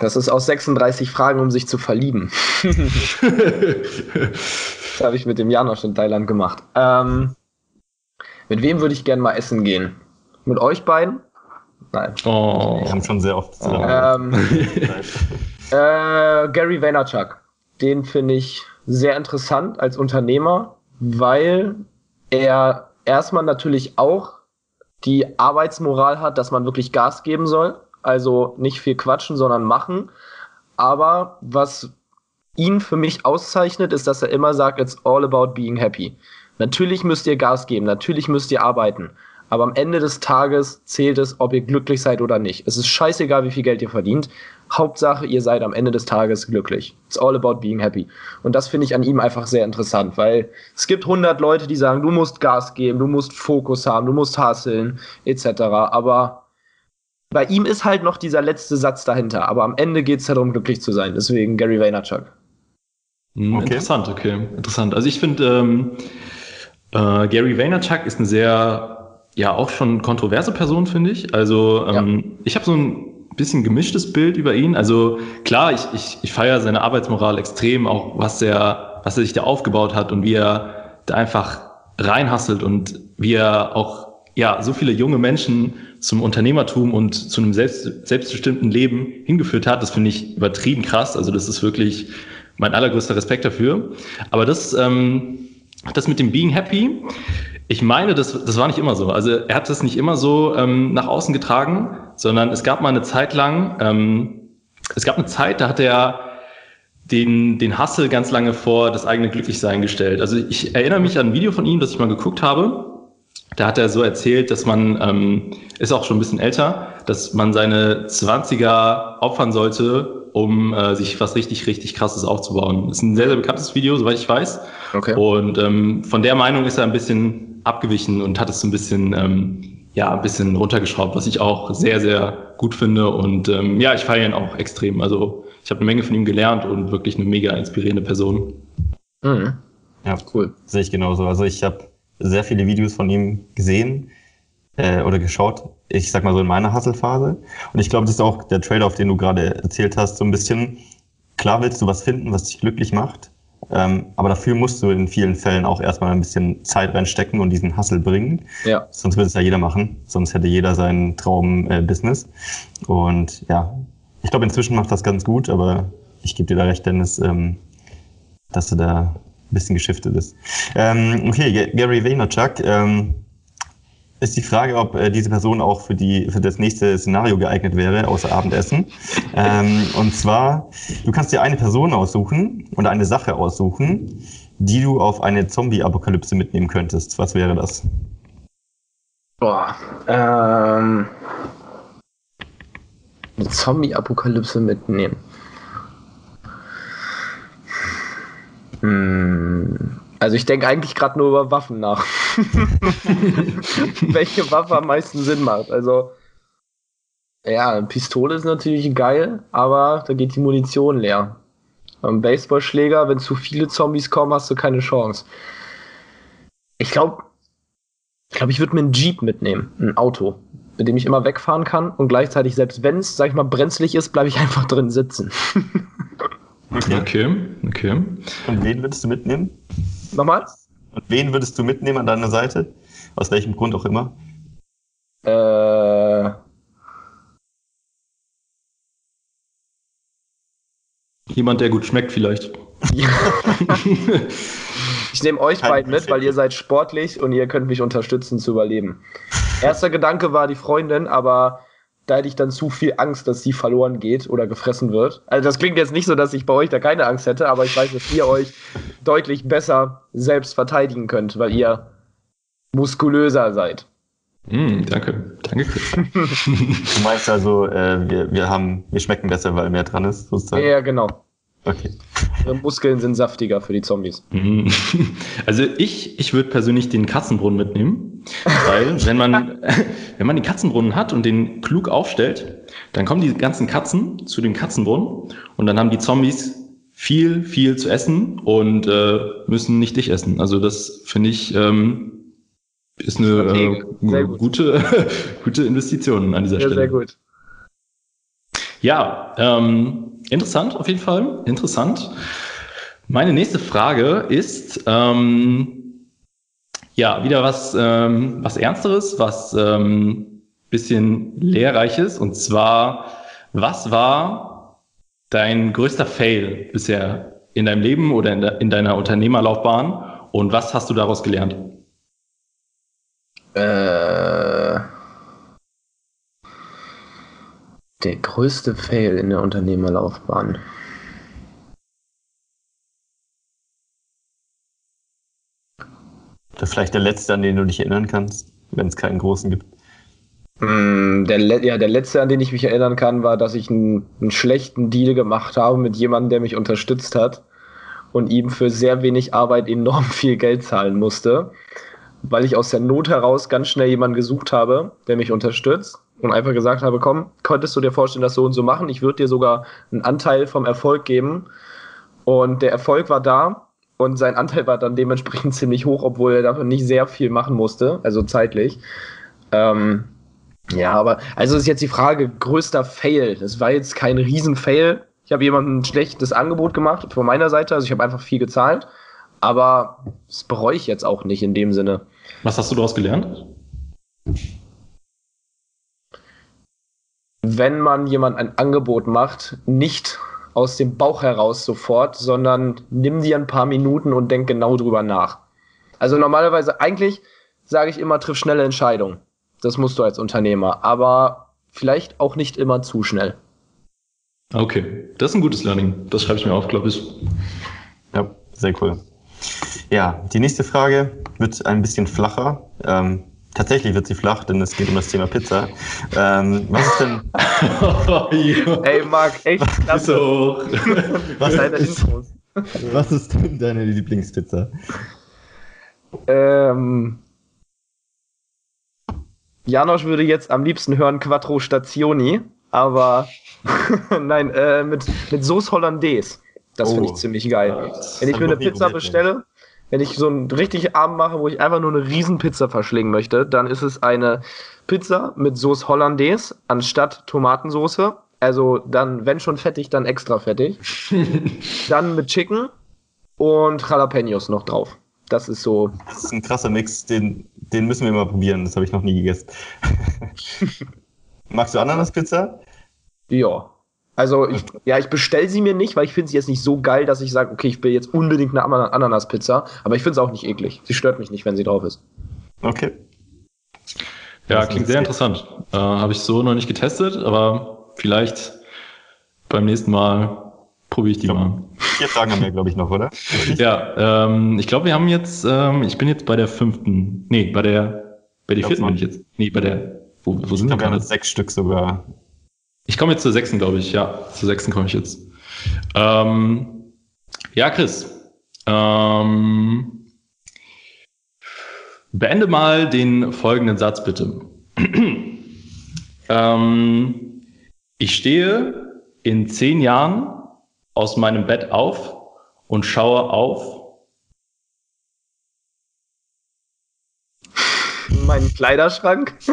Das ist aus 36 Fragen, um sich zu verlieben. das habe ich mit dem Janosch in Thailand gemacht. Ähm, mit wem würde ich gerne mal essen gehen? Mit euch beiden? Nein. Oh. Wir haben schon sehr oft zusammen. Ähm, äh, Gary Vaynerchuk. Den finde ich sehr interessant als Unternehmer, weil er erstmal natürlich auch die Arbeitsmoral hat, dass man wirklich Gas geben soll also nicht viel quatschen, sondern machen. Aber was ihn für mich auszeichnet, ist, dass er immer sagt, it's all about being happy. Natürlich müsst ihr Gas geben, natürlich müsst ihr arbeiten. Aber am Ende des Tages zählt es, ob ihr glücklich seid oder nicht. Es ist scheißegal, wie viel Geld ihr verdient. Hauptsache, ihr seid am Ende des Tages glücklich. It's all about being happy. Und das finde ich an ihm einfach sehr interessant, weil es gibt 100 Leute, die sagen, du musst Gas geben, du musst Fokus haben, du musst hasseln, etc. Aber bei ihm ist halt noch dieser letzte Satz dahinter, aber am Ende geht es darum, glücklich zu sein. Deswegen Gary Vaynerchuk. Hm, okay. Interessant, okay. Interessant. Also ich finde, ähm, äh, Gary Vaynerchuk ist eine sehr, ja, auch schon kontroverse Person, finde ich. Also ähm, ja. ich habe so ein bisschen gemischtes Bild über ihn. Also klar, ich, ich, ich feiere seine Arbeitsmoral extrem, auch was er, was er sich da aufgebaut hat und wie er da einfach reinhasselt und wie er auch ja, so viele junge Menschen zum Unternehmertum und zu einem selbst, selbstbestimmten Leben hingeführt hat, das finde ich übertrieben krass. Also das ist wirklich mein allergrößter Respekt dafür. Aber das, ähm, das mit dem Being Happy, ich meine, das, das war nicht immer so. Also er hat das nicht immer so ähm, nach außen getragen, sondern es gab mal eine Zeit lang, ähm, es gab eine Zeit, da hat er den, den Hassel ganz lange vor das eigene Glücklichsein gestellt. Also ich erinnere mich an ein Video von ihm, das ich mal geguckt habe. Da hat er so erzählt, dass man, ähm, ist auch schon ein bisschen älter, dass man seine 20er opfern sollte, um äh, sich was richtig, richtig krasses aufzubauen. Das ist ein sehr, sehr bekanntes Video, soweit ich weiß. Okay. Und ähm, von der Meinung ist er ein bisschen abgewichen und hat es so ein bisschen, ähm, ja, ein bisschen runtergeschraubt, was ich auch sehr, sehr gut finde. Und ähm, ja, ich feiere ihn auch extrem. Also ich habe eine Menge von ihm gelernt und wirklich eine mega inspirierende Person. Mhm. Ja, cool. Sehe ich genauso. Also ich habe sehr viele Videos von ihm gesehen äh, oder geschaut. Ich sag mal so in meiner Hustle-Phase. Und ich glaube, das ist auch der Trade-off, den du gerade erzählt hast, so ein bisschen. Klar willst du was finden, was dich glücklich macht. Ähm, aber dafür musst du in vielen Fällen auch erstmal ein bisschen Zeit reinstecken und diesen Hustle bringen. Ja. Sonst würde es ja jeder machen. Sonst hätte jeder sein Traum-Business. Äh, und ja, ich glaube, inzwischen macht das ganz gut, aber ich gebe dir da recht, Dennis, ähm, dass du da bisschen geschiftet ist. Ähm, okay, Gary Vaynerchuk. Ähm, ist die Frage, ob äh, diese Person auch für, die, für das nächste Szenario geeignet wäre, außer Abendessen. Ähm, und zwar, du kannst dir eine Person aussuchen oder eine Sache aussuchen, die du auf eine Zombie-Apokalypse mitnehmen könntest. Was wäre das? Boah, ähm, eine Zombie-Apokalypse mitnehmen. Also ich denke eigentlich gerade nur über Waffen nach. Welche Waffe am meisten Sinn macht. Also ja, eine Pistole ist natürlich geil, aber da geht die Munition leer. Beim Baseballschläger, wenn zu viele Zombies kommen, hast du keine Chance. Ich glaube, ich glaube, ich würde mir einen Jeep mitnehmen, ein Auto, mit dem ich immer wegfahren kann und gleichzeitig, selbst wenn es, sag ich mal, brenzlig ist, bleibe ich einfach drin sitzen. Okay. okay, okay. Und wen würdest du mitnehmen? Nochmal? Und wen würdest du mitnehmen an deiner Seite? Aus welchem Grund auch immer? Äh. Jemand, der gut schmeckt, vielleicht. ich nehme euch beiden mit, weil ihr seid sportlich und ihr könnt mich unterstützen zu überleben. Erster Gedanke war die Freundin, aber da hätte ich dann zu viel Angst, dass sie verloren geht oder gefressen wird. Also das klingt jetzt nicht so, dass ich bei euch da keine Angst hätte, aber ich weiß, dass ihr euch deutlich besser selbst verteidigen könnt, weil ihr muskulöser seid. Mm, danke, danke. du meinst also, äh, wir, wir haben, wir schmecken besser, weil mehr dran ist, sozusagen? Ja, genau. Okay. Ihre Muskeln sind saftiger für die Zombies. Mhm. Also ich, ich würde persönlich den Katzenbrunnen mitnehmen, weil wenn man, wenn man den Katzenbrunnen hat und den klug aufstellt, dann kommen die ganzen Katzen zu dem Katzenbrunnen und dann haben die Zombies viel, viel zu essen und äh, müssen nicht dich essen. Also das finde ich ähm, ist eine äh, gute, gute Investition an dieser ja, Stelle. Sehr gut. Ja, ähm, interessant auf jeden Fall. Interessant. Meine nächste Frage ist ähm, ja wieder was, ähm, was Ernsteres, was ähm, bisschen Lehrreiches. Und zwar, was war dein größter Fail bisher in deinem Leben oder in, de in deiner Unternehmerlaufbahn? Und was hast du daraus gelernt? Äh Der größte Fail in der Unternehmerlaufbahn. Oder vielleicht der letzte, an den du dich erinnern kannst, wenn es keinen großen gibt. Mm, der, ja, der letzte, an den ich mich erinnern kann, war, dass ich einen, einen schlechten Deal gemacht habe mit jemandem, der mich unterstützt hat und ihm für sehr wenig Arbeit enorm viel Geld zahlen musste, weil ich aus der Not heraus ganz schnell jemanden gesucht habe, der mich unterstützt und einfach gesagt habe, komm, könntest du dir vorstellen, das so und so machen? Ich würde dir sogar einen Anteil vom Erfolg geben. Und der Erfolg war da und sein Anteil war dann dementsprechend ziemlich hoch, obwohl er dafür nicht sehr viel machen musste, also zeitlich. Ähm, ja, aber also ist jetzt die Frage, größter Fail. Das war jetzt kein Riesen-Fail. Ich habe jemandem ein schlechtes Angebot gemacht von meiner Seite, also ich habe einfach viel gezahlt, aber das bereue ich jetzt auch nicht in dem Sinne. Was hast du daraus gelernt? Wenn man jemand ein Angebot macht, nicht aus dem Bauch heraus sofort, sondern nimm dir ein paar Minuten und denk genau drüber nach. Also normalerweise, eigentlich sage ich immer, triff schnelle Entscheidungen. Das musst du als Unternehmer, aber vielleicht auch nicht immer zu schnell. Okay, das ist ein gutes Learning. Das schreibe ich mir auf, glaube ich. Ja, sehr cool. Ja, die nächste Frage wird ein bisschen flacher. Ähm, tatsächlich wird sie flach, denn es geht um das Thema Pizza. Ähm, was ist denn. Ey, Marc, echt klasse. So. was, ist, was ist denn deine Lieblingspizza? Ähm, Janosch würde jetzt am liebsten hören Quattro Stationi, aber nein, äh, mit, mit Sauce Hollandaise. Das oh. finde ich ziemlich geil. Wenn ich mir eine Pizza bestelle, wenn ich so einen richtig Abend mache, wo ich einfach nur eine riesen Pizza verschlingen möchte, dann ist es eine Pizza mit Sauce Hollandaise anstatt Tomatensoße. Also dann, wenn schon fettig, dann extra fettig. dann mit Chicken und Jalapenos noch drauf. Das ist so. Das ist ein krasser Mix, den, den müssen wir mal probieren. Das habe ich noch nie gegessen. Magst du Ananaspizza? Ja. Also ich, ja, ich bestelle sie mir nicht, weil ich finde sie jetzt nicht so geil, dass ich sage, okay, ich will jetzt unbedingt eine Ananaspizza. Aber ich finde es auch nicht eklig. Sie stört mich nicht, wenn sie drauf ist. Okay. Ja, klingt sehr interessant. Äh, Habe ich so noch nicht getestet, aber vielleicht beim nächsten Mal probiere ich die ich glaub, mal. Vier Fragen haben wir, glaube ich, noch, oder? ja, ähm, ich glaube, wir haben jetzt, ähm, ich bin jetzt bei der fünften, nee, bei der, bei der vierten bin ich jetzt. Nee, bei der, wo, wo sind wir? Wir haben sechs Stück sogar. Ich komme jetzt zur sechsten, glaube ich. Ja, zur sechsten komme ich jetzt. Ähm, ja, Chris. Ähm, beende mal den folgenden Satz bitte. ähm, ich stehe in zehn Jahren aus meinem Bett auf und schaue auf. Meinen Kleiderschrank.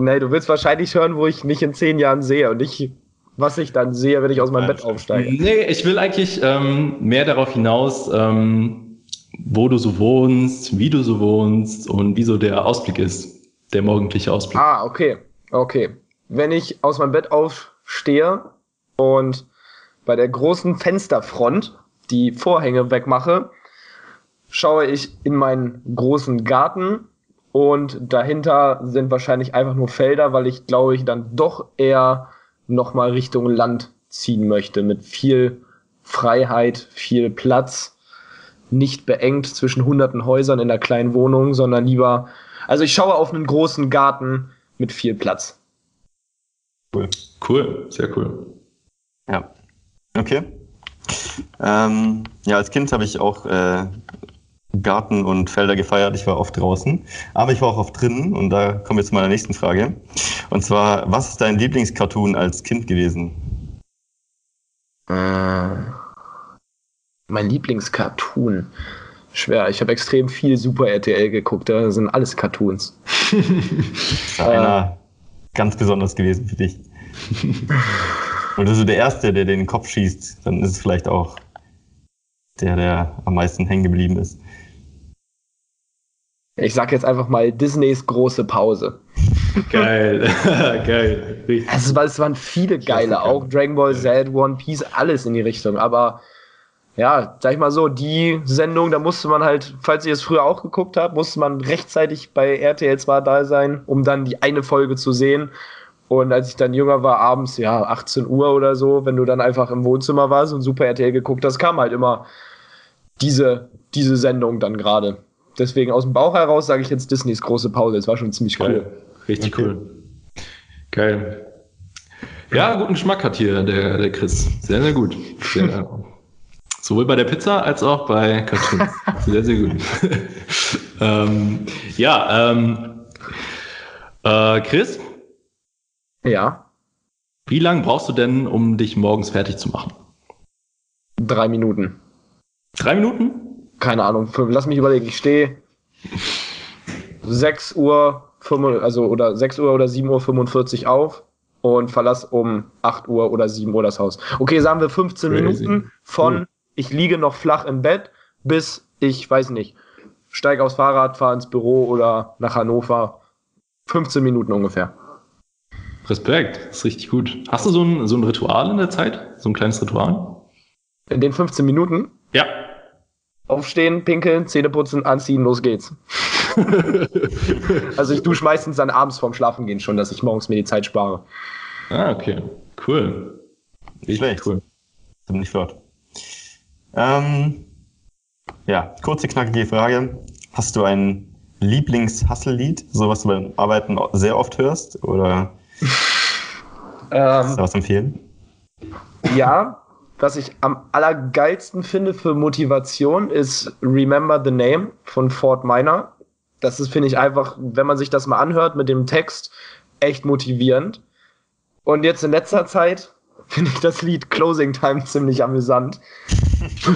nee, du willst wahrscheinlich hören, wo ich mich in zehn Jahren sehe und nicht, was ich dann sehe, wenn ich aus meinem Bett aufsteige. Nee, ich will eigentlich ähm, mehr darauf hinaus, ähm, wo du so wohnst, wie du so wohnst und wie so der Ausblick ist, der morgendliche Ausblick. Ah, okay, okay. Wenn ich aus meinem Bett aufstehe und bei der großen Fensterfront die Vorhänge wegmache, schaue ich in meinen großen Garten und dahinter sind wahrscheinlich einfach nur Felder, weil ich glaube ich dann doch eher nochmal Richtung Land ziehen möchte mit viel Freiheit, viel Platz, nicht beengt zwischen hunderten Häusern in einer kleinen Wohnung, sondern lieber, also ich schaue auf einen großen Garten mit viel Platz. Cool. Cool, sehr cool. Ja. Okay. Ähm, ja, als Kind habe ich auch äh, Garten und Felder gefeiert. Ich war oft draußen, aber ich war auch oft drinnen und da kommen wir zu meiner nächsten Frage. Und zwar, was ist dein Lieblingscartoon als Kind gewesen? Äh, mein Lieblingscartoon. Schwer. Ich habe extrem viel Super RTL geguckt. Da sind alles Cartoons. ist einer äh, ganz besonders gewesen für dich. Und das ist der Erste, der den Kopf schießt, dann ist es vielleicht auch der, der am meisten hängen geblieben ist. Ich sag jetzt einfach mal Disneys große Pause. Geil, geil. Richtig. Also, es waren viele geile, auch Dragon Ball Z, One Piece, alles in die Richtung. Aber ja, sag ich mal so, die Sendung, da musste man halt, falls ihr es früher auch geguckt habt, musste man rechtzeitig bei RTL 2 da sein, um dann die eine Folge zu sehen. Und als ich dann jünger war, abends, ja, 18 Uhr oder so, wenn du dann einfach im Wohnzimmer warst und Super RTL geguckt hast, kam halt immer diese, diese Sendung dann gerade. Deswegen aus dem Bauch heraus sage ich jetzt Disneys große Pause. Das war schon ziemlich cool. Geil. Richtig okay. cool. Geil. Ja, guten Geschmack hat hier der, der Chris. Sehr, sehr gut. Sehr, sowohl bei der Pizza als auch bei Cartoons. Sehr, sehr gut. ähm, ja, ähm, äh, Chris? Ja. Wie lange brauchst du denn, um dich morgens fertig zu machen? Drei Minuten. Drei Minuten? keine Ahnung, lass mich überlegen, ich stehe 6 Uhr, also oder 6 Uhr oder 7 Uhr 45 auf und verlasse um 8 Uhr oder 7 Uhr das Haus. Okay, sagen wir 15 Crazy. Minuten von cool. ich liege noch flach im Bett bis ich weiß nicht steige aufs Fahrrad, fahre ins Büro oder nach Hannover. 15 Minuten ungefähr. Respekt, das ist richtig gut. Hast du so ein, so ein Ritual in der Zeit? So ein kleines Ritual? In den 15 Minuten? Ja. Aufstehen, pinkeln, Zähne putzen, anziehen, los geht's. also ich dusche meistens dann abends vorm Schlafengehen schon, dass ich morgens mir die Zeit spare. Ah, okay. Cool. Nicht schlecht. Cool. Ziemlich flott. Ähm, ja, kurze, knackige Frage. Hast du ein Lieblings-Hustle-Lied, so was du beim Arbeiten sehr oft hörst? Oder ähm, was empfehlen? Ja, was ich am allergeilsten finde für Motivation ist Remember the Name von Fort Minor. Das ist, finde ich, einfach, wenn man sich das mal anhört mit dem Text, echt motivierend. Und jetzt in letzter Zeit finde ich das Lied Closing Time ziemlich amüsant.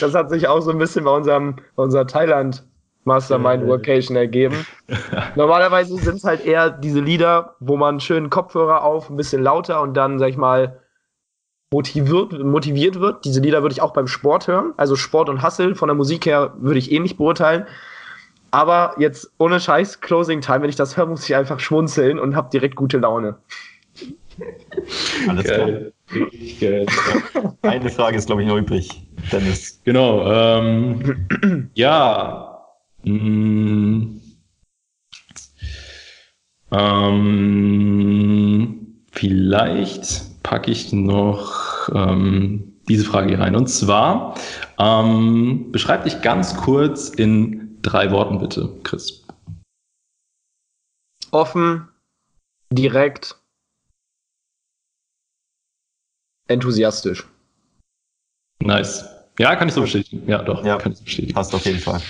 das hat sich auch so ein bisschen bei unserem bei unserer Thailand Mastermind Workation ergeben. Normalerweise sind es halt eher diese Lieder, wo man schön Kopfhörer auf, ein bisschen lauter und dann, sag ich mal, motiviert, motiviert wird. Diese Lieder würde ich auch beim Sport hören. Also Sport und Hustle von der Musik her würde ich eh nicht beurteilen. Aber jetzt ohne Scheiß, Closing Time, wenn ich das höre, muss ich einfach schmunzeln und habe direkt gute Laune. Alles geil. klar. Geil. Eine Frage ist, glaube ich, noch übrig, Dennis. Genau. Ähm, ja. Mm, ähm, vielleicht packe ich noch ähm, diese Frage hier rein. Und zwar, ähm, beschreib dich ganz kurz in drei Worten bitte, Chris. Offen, direkt, enthusiastisch. Nice. Ja, kann ich so bestätigen. Ja, doch, ja, kann ich so bestätigen. Passt auf jeden Fall.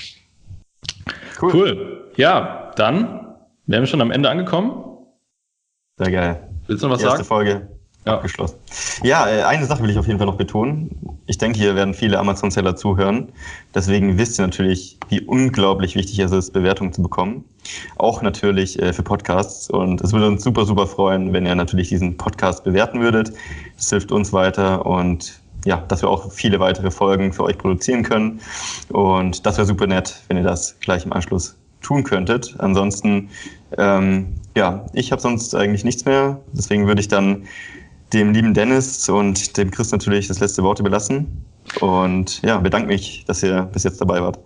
Cool. cool. Ja, dann wären wir schon am Ende angekommen. Sehr geil. Willst du noch was Erste sagen? Folge ja. abgeschlossen. Ja, äh, eine Sache will ich auf jeden Fall noch betonen. Ich denke, hier werden viele Amazon-Seller zuhören. Deswegen wisst ihr natürlich, wie unglaublich wichtig es ist, Bewertungen zu bekommen. Auch natürlich äh, für Podcasts. Und es würde uns super, super freuen, wenn ihr natürlich diesen Podcast bewerten würdet. Das hilft uns weiter und ja, dass wir auch viele weitere Folgen für euch produzieren können. Und das wäre super nett, wenn ihr das gleich im Anschluss tun könntet. Ansonsten, ähm, ja, ich habe sonst eigentlich nichts mehr. Deswegen würde ich dann dem lieben Dennis und dem Chris natürlich das letzte Wort überlassen. Und ja, bedanke mich, dass ihr bis jetzt dabei wart.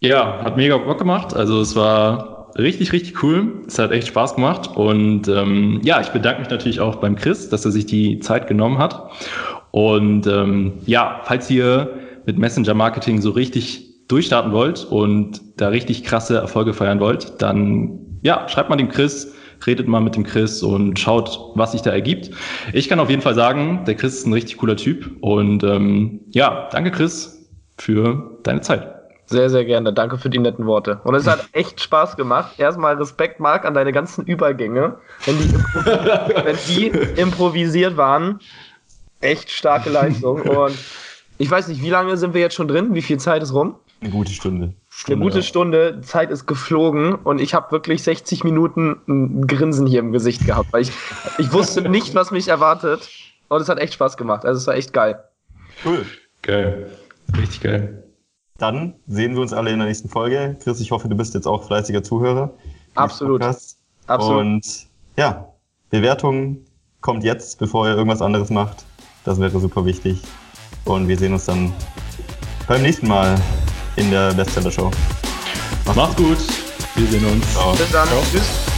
Ja, hat mega Bock gemacht. Also es war richtig, richtig cool. Es hat echt Spaß gemacht. Und ähm, ja, ich bedanke mich natürlich auch beim Chris, dass er sich die Zeit genommen hat. Und ähm, ja, falls ihr mit Messenger Marketing so richtig durchstarten wollt und da richtig krasse Erfolge feiern wollt, dann ja, schreibt mal dem Chris redet mal mit dem Chris und schaut, was sich da ergibt. Ich kann auf jeden Fall sagen, der Chris ist ein richtig cooler Typ. Und ähm, ja, danke Chris für deine Zeit. Sehr, sehr gerne. Danke für die netten Worte. Und es hat echt Spaß gemacht. Erstmal Respekt, Marc, an deine ganzen Übergänge. Wenn die, wenn die improvisiert waren, echt starke Leistung. Und ich weiß nicht, wie lange sind wir jetzt schon drin? Wie viel Zeit ist rum? Eine gute Stunde. Stunde eine gute ja. Stunde, Zeit ist geflogen und ich habe wirklich 60 Minuten ein Grinsen hier im Gesicht gehabt, weil ich, ich wusste nicht, was mich erwartet. Und es hat echt Spaß gemacht. Also es war echt geil. Cool. Geil. Richtig geil. Dann sehen wir uns alle in der nächsten Folge. Chris, ich hoffe, du bist jetzt auch fleißiger Zuhörer. Absolut. Absolut. Und ja, Bewertung kommt jetzt, bevor ihr irgendwas anderes macht. Das wäre super wichtig. Und wir sehen uns dann beim nächsten Mal in der Bestseller-Show. Macht's gut. Wir sehen uns. Ciao. Bis dann. Ciao. Tschüss.